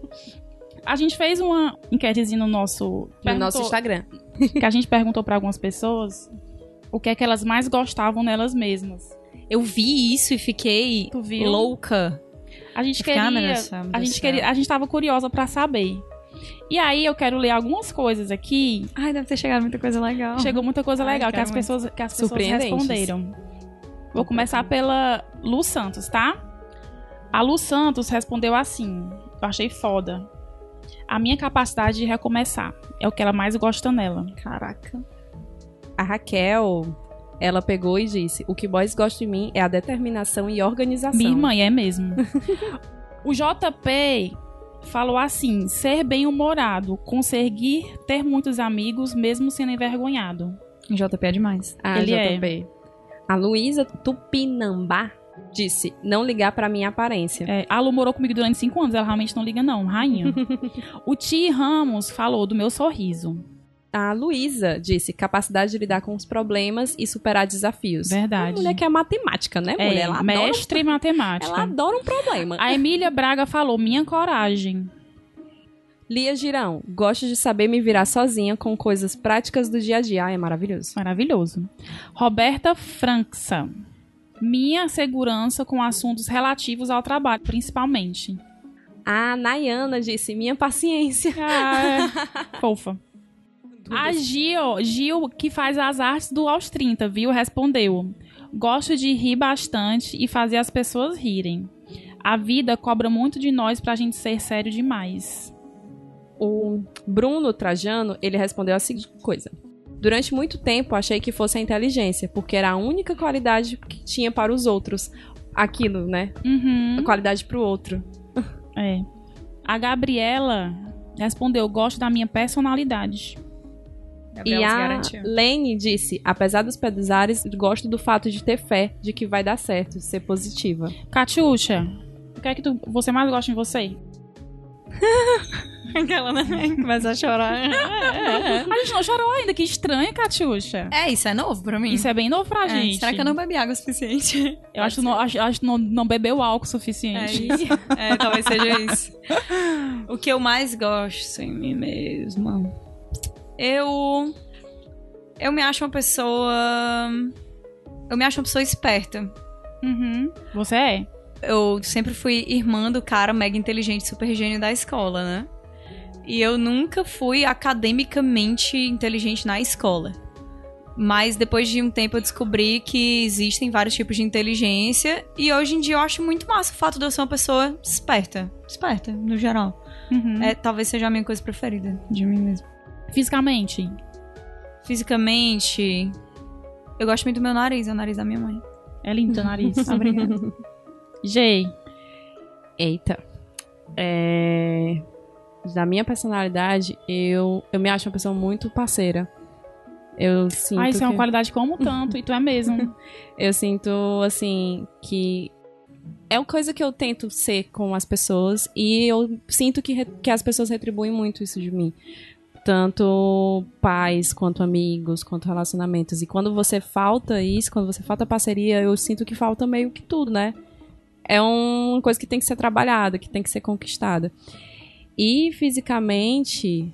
A gente fez uma enquetezinha no nosso, No nosso Instagram. que a gente perguntou pra algumas pessoas o que é que elas mais gostavam nelas mesmas. Eu vi isso e fiquei louca. A gente ah, queria, a gente queria, a gente tava curiosa pra saber. E aí eu quero ler algumas coisas aqui. Ai, deve ter chegado muita coisa legal. Chegou muita coisa Ai, legal que as pessoas que as pessoas responderam. Vou começar pela Lu Santos, tá? A Lu Santos respondeu assim: Eu achei foda. A minha capacidade de recomeçar é o que ela mais gosta nela. Caraca. A Raquel, ela pegou e disse: O que boys gostam de mim é a determinação e organização. Minha mãe é mesmo. o JP falou assim: ser bem-humorado, conseguir ter muitos amigos mesmo sendo envergonhado. JP é demais. A Ele é. JP. A Luísa Tupinambá disse: Não ligar pra minha aparência. É, a Lu morou comigo durante cinco anos, ela realmente não liga, não, rainha. o Ti Ramos falou do meu sorriso. A Luísa disse: capacidade de lidar com os problemas e superar desafios. Verdade. Uma mulher que é matemática, né, É, mulher? Ela adora, mestre em matemática. ela adora um problema. A Emília Braga falou minha coragem. Lia Girão, gosto de saber me virar sozinha com coisas práticas do dia a dia. Ai, é maravilhoso. Maravilhoso. Roberta Franksa. Minha segurança com assuntos relativos ao trabalho, principalmente. A Nayana disse, minha paciência. Ah, fofa. A Gil, Gil, que faz as artes do Aos 30, viu? Respondeu. Gosto de rir bastante e fazer as pessoas rirem. A vida cobra muito de nós pra gente ser sério demais. O Bruno Trajano, ele respondeu a seguinte coisa. Durante muito tempo achei que fosse a inteligência, porque era a única qualidade que tinha para os outros. Aquilo, né? Uhum. A qualidade pro outro. É. A Gabriela respondeu: Gosto da minha personalidade. E a garantiu. Lene disse: apesar dos pesares, gosto do fato de ter fé de que vai dar certo, ser positiva. Catiuxa, o que é que tu, você mais gosta em você? Aquela, né? Começa a chorar. A gente não chorou ainda, que estranho, Catiuxa. É, isso é novo pra mim. Isso é bem novo pra É, gente. será que eu não bebi água o suficiente? Eu acho não, acho, acho que não, não bebeu álcool É suficiente. isso. É, talvez seja isso. O que eu mais gosto em mim mesma. Eu. Eu me acho uma pessoa. Eu me acho uma pessoa esperta. Uhum. Você é? Eu sempre fui irmã do cara mega inteligente, super gênio da escola, né? E eu nunca fui academicamente inteligente na escola. Mas depois de um tempo eu descobri que existem vários tipos de inteligência. E hoje em dia eu acho muito massa o fato de eu ser uma pessoa esperta. Esperta, no geral. Uhum. É, talvez seja a minha coisa preferida de mim mesmo. Fisicamente. Fisicamente, eu gosto muito do meu nariz, é o nariz da minha mãe. É lindo teu nariz. Obrigada. Jay. Eita. É... Da minha personalidade, eu, eu me acho uma pessoa muito parceira. Eu sinto. Ah, isso é uma que- qualidade que eu amo tanto, e tu é mesmo. Eu sinto, assim, que é uma coisa que eu tento ser com as pessoas e eu sinto que, re- que as pessoas retribuem muito isso de mim. Tanto pais, quanto amigos, quanto relacionamentos. E quando você falta isso, quando você falta parceria, eu sinto que falta meio que tudo, né? É uma coisa que tem que ser trabalhada, que tem que ser conquistada. E fisicamente,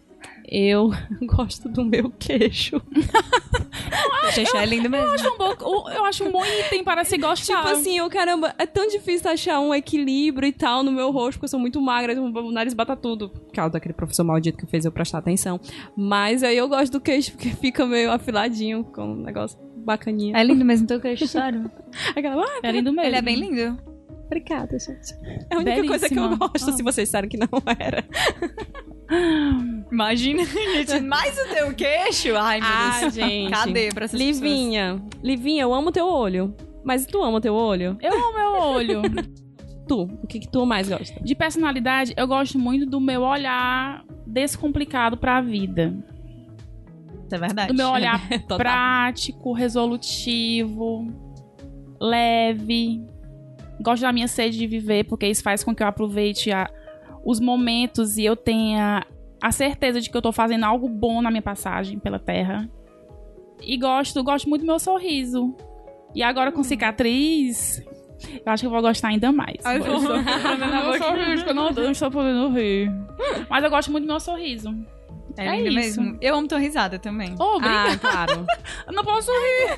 eu gosto do meu queixo. Gente, é lindo mesmo. Eu acho um bom, eu acho um bom item para se gostar. Tipo assim, eu, caramba, é tão difícil achar um equilíbrio e tal no meu rosto, porque eu sou muito magra, o nariz bata tudo. Por causa daquele professor maldito que fez eu prestar atenção. Mas aí eu gosto do queixo, porque fica meio afiladinho, com um negócio bacaninha. É lindo mesmo teu queixo, sério. Aquela, ah, é lindo mesmo. Ele é bem lindo. Obrigada, gente. É a única coisa que eu Belíssima. gosto, Ah. se vocês disseram que não era. Imagina, gente, mais o teu queixo. Ai, meu Ah, Deus. gente. Cadê pra essas pessoas? Livinha, Livinha, eu amo teu olho. Mas tu ama teu olho? Eu amo meu olho. Tu, o que, que tu mais gosta? De personalidade, eu gosto muito do meu olhar descomplicado pra vida. Isso é verdade. Do meu olhar prático, resolutivo, leve. Gosto da minha sede de viver, porque isso faz com que eu aproveite a- os momentos e eu tenha a certeza de que eu tô fazendo algo bom na minha passagem pela Terra. E gosto, gosto muito do meu sorriso. E agora com cicatriz, eu acho que eu vou gostar ainda mais. Ai, Eu estou- eu não, eu não estou podendo rir. Mas eu gosto muito do meu sorriso. É É lindo isso. mesmo. Eu amo tua risada também. Oh, obrigada. Ah, claro. Não posso rir.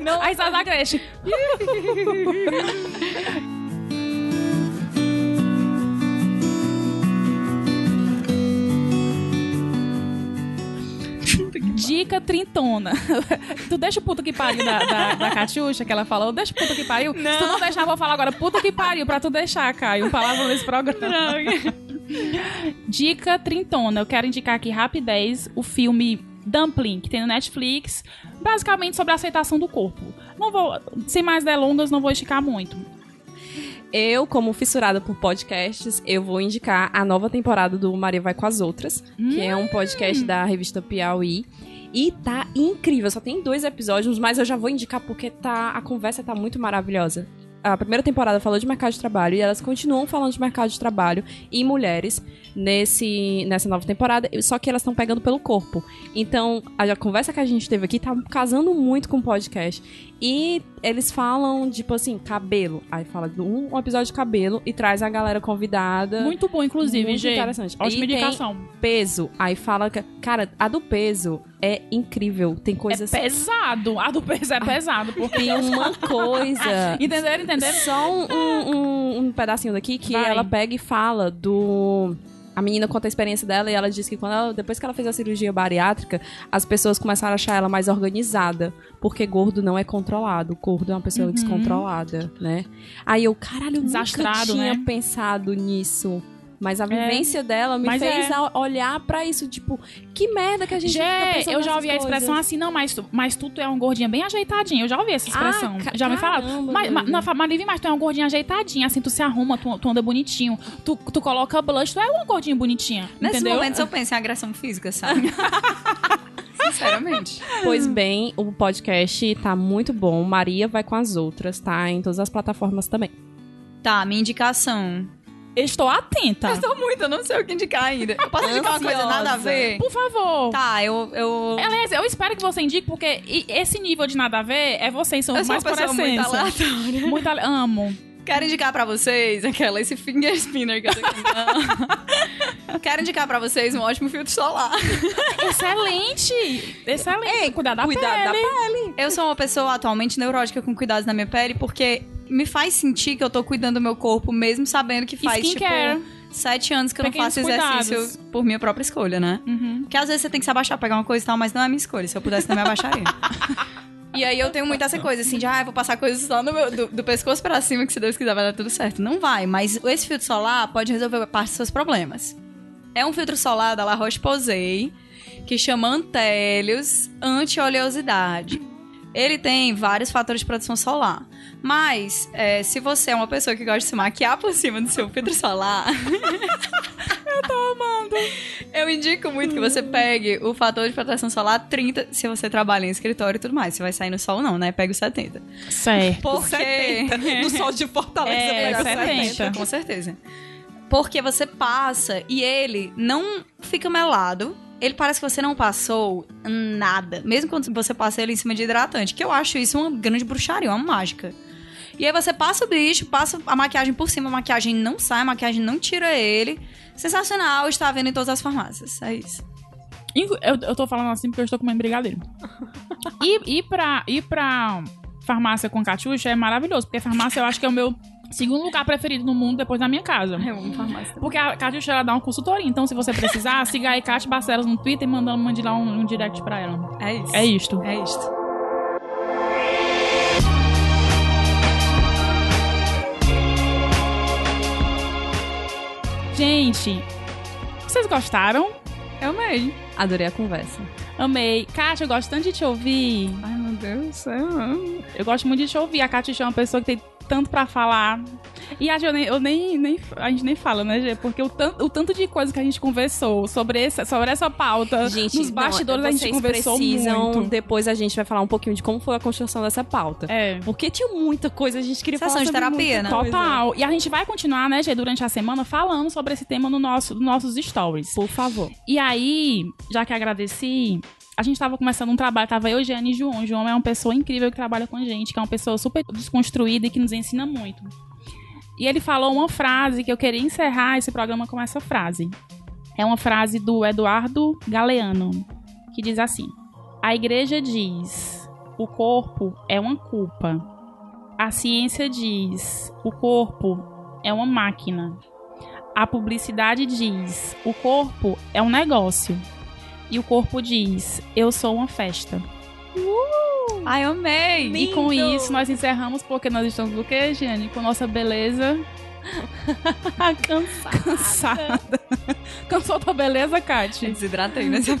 não. A risada da creche. Dica trintona. tu deixa o puta que pariu da, da, da Catiuxa, que ela falou, deixa o puta que pariu. Se tu não deixar, eu vou falar agora puta que pariu pra tu deixar, Caio. Palavra nesse programa. Dica trintona. Eu quero indicar aqui rapidez o filme Dumpling, que tem no Netflix, basicamente sobre a aceitação do corpo. Não vou, sem mais delongas, não vou esticar muito. Eu, como fissurada por podcasts, eu vou indicar a nova temporada do Maria Vai com as Outras, que é um podcast da revista Piauí. E tá incrível, só tem dois episódios, mas eu já vou indicar porque tá, a conversa tá muito maravilhosa. A primeira temporada falou de mercado de trabalho e elas continuam falando de mercado de trabalho e mulheres nesse, nessa nova temporada, só que elas estão pegando pelo corpo. Então, a, conversa que a gente teve aqui tá casando muito com o podcast. E eles falam, tipo assim, cabelo. Aí fala um, episódio de cabelo e traz a galera convidada. Muito bom, inclusive, Muito gente. interessante. Ótima E indicação. peso. Aí fala. Cara, a do peso é incrível. Tem É coisas. pesado. A do peso é pesado. Porque... Tem uma coisa. Entenderam? Entenderam? Só um, um, um pedacinho daqui que Vai. ela pega e fala do. A menina conta a experiência dela e ela diz que quando ela- depois que ela fez a cirurgia bariátrica, as pessoas começaram a achar ela mais organizada. Porque gordo não é controlado. Gordo é uma pessoa descontrolada, né? Aí eu, caralho, eu nunca tinha né? pensado nisso. Mas a vivência dela me Mas fez é. olhar pra isso, tipo, que merda que a gente fica Gê, pensando eu já ouvi a expressão coisas. assim, não, mas tu, mas tu, tu é uma gordinha bem ajeitadinha. Eu já ouvi essa expressão. Ah, já me falaram. Mas, mas, não, mas, tu é uma gordinha ajeitadinha, assim, tu se arruma, tu, tu anda bonitinho, tu, tu coloca blush, tu é uma gordinha bonitinha. Nesses entendeu? momentos eu penso em agressão física, sabe? Sinceramente. Pois bem, o podcast tá muito bom. Maria vai com as outras, tá? Em todas as plataformas também. Tá, minha indicação. Estou atenta. Eu muito, eu não sei o que indicar ainda. Eu posso indicar uma coisa nada a ver? Por favor. Tá, eu. eu... Aliás, eu espero que você indique, porque i- esse nível de nada a ver é vocês, são Eu sou mais uma por pessoa muito aleatória. Muito ale- Amo. Quero indicar pra vocês aquela, esse finger spinner que eu tô. Quero indicar pra vocês um ótimo filtro solar. Excelente! Excelente. cuidar da cuidar da pele. Eu sou uma pessoa atualmente neurótica com cuidados na minha pele porque me faz sentir que eu tô cuidando do meu corpo, mesmo sabendo que faz, Skincare. tipo, sete anos que eu Pequenos não faço exercício cuidados. por minha própria escolha, né? Uhum. Porque às vezes você tem que se abaixar, pegar uma coisa e tal, mas não é minha escolha. Se eu pudesse, não me abaixaria. E aí eu tenho muito essa coisa, assim, de, ah, vou passar coisas só no meu- do, do pescoço pra cima, que se Deus quiser vai dar tudo certo. Não vai, mas esse filtro solar pode resolver parte dos seus problemas. É um filtro solar da La Roche-Posay, que chama Antélios Anti-Oleosidade. Ele tem vários fatores de produção solar. Mas, é, se você é uma pessoa que gosta de se maquiar por cima do seu filtro solar... Eu indico muito que você pegue o fator de proteção solar 30, se você trabalha em escritório e tudo mais. Você vai sair no sol, não, né? Pega o 70. Certo. Porque. No sol de Fortaleza, É, pega 70. 70. Com certeza. Porque você passa e ele não fica melado. Ele parece que você não passou nada. Mesmo quando você passa ele em cima de hidratante. Que eu acho isso uma grande bruxaria, uma mágica. E aí você passa o bicho, passa a maquiagem por cima, a maquiagem não sai, a maquiagem não tira ele. Sensacional, está vendo em todas as farmácias. É isso. Eu, eu tô falando assim porque eu estou comendo brigadeiro. E ir pra, ir pra farmácia com Catiuxa é maravilhoso, porque farmácia eu acho que é o meu segundo lugar preferido no mundo depois da minha casa. Eu amo farmácia. Porque a Catiuxa, ela dá uma consultoria. Então, se você precisar, siga aí Cati Barcelos no Twitter e manda, mande lá um, um direct pra ela. É isso. É isto. É isto. Gente, vocês gostaram? Eu amei. Adorei a conversa. Amei. Kátia, eu gosto tanto de te ouvir. Ai, meu Deus do céu. Eu gosto muito de te ouvir. A Kátia é uma pessoa que tem tanto pra falar. E a, Gê, eu nem, eu nem, nem- a gente nem fala, né, Gê? Porque o tanto, o tanto de coisa que a gente conversou sobre, esse, sobre essa pauta, Gente, nos bastidores não, a gente vocês conversou precisam, muito. Depois a gente vai falar um pouquinho de como foi a construção dessa pauta. É. Porque tinha muita coisa, a gente queria Sessão falar de terapia, né? Total. E a gente vai continuar, né, Gê, durante a semana falando sobre esse tema no nosso, nos nossos stories. Por favor. E aí, já que agradeci, a gente tava começando um trabalho, tava eu, Giane e João. João é uma pessoa incrível que trabalha com a gente, que é uma pessoa super desconstruída e que nos ensina muito. E ele falou uma frase que eu queria encerrar esse programa com essa frase. É uma frase do Eduardo Galeano, que diz assim: A igreja diz: o corpo é uma culpa. A ciência diz: o corpo é uma máquina. A publicidade diz: o corpo é um negócio. E o corpo diz: eu sou uma festa. Ai, eu amei. E com isso nós encerramos porque nós estamos o quê, Giane? Com nossa beleza Cansada. cansada. Cansou tua beleza, Kate? Desidratei nesse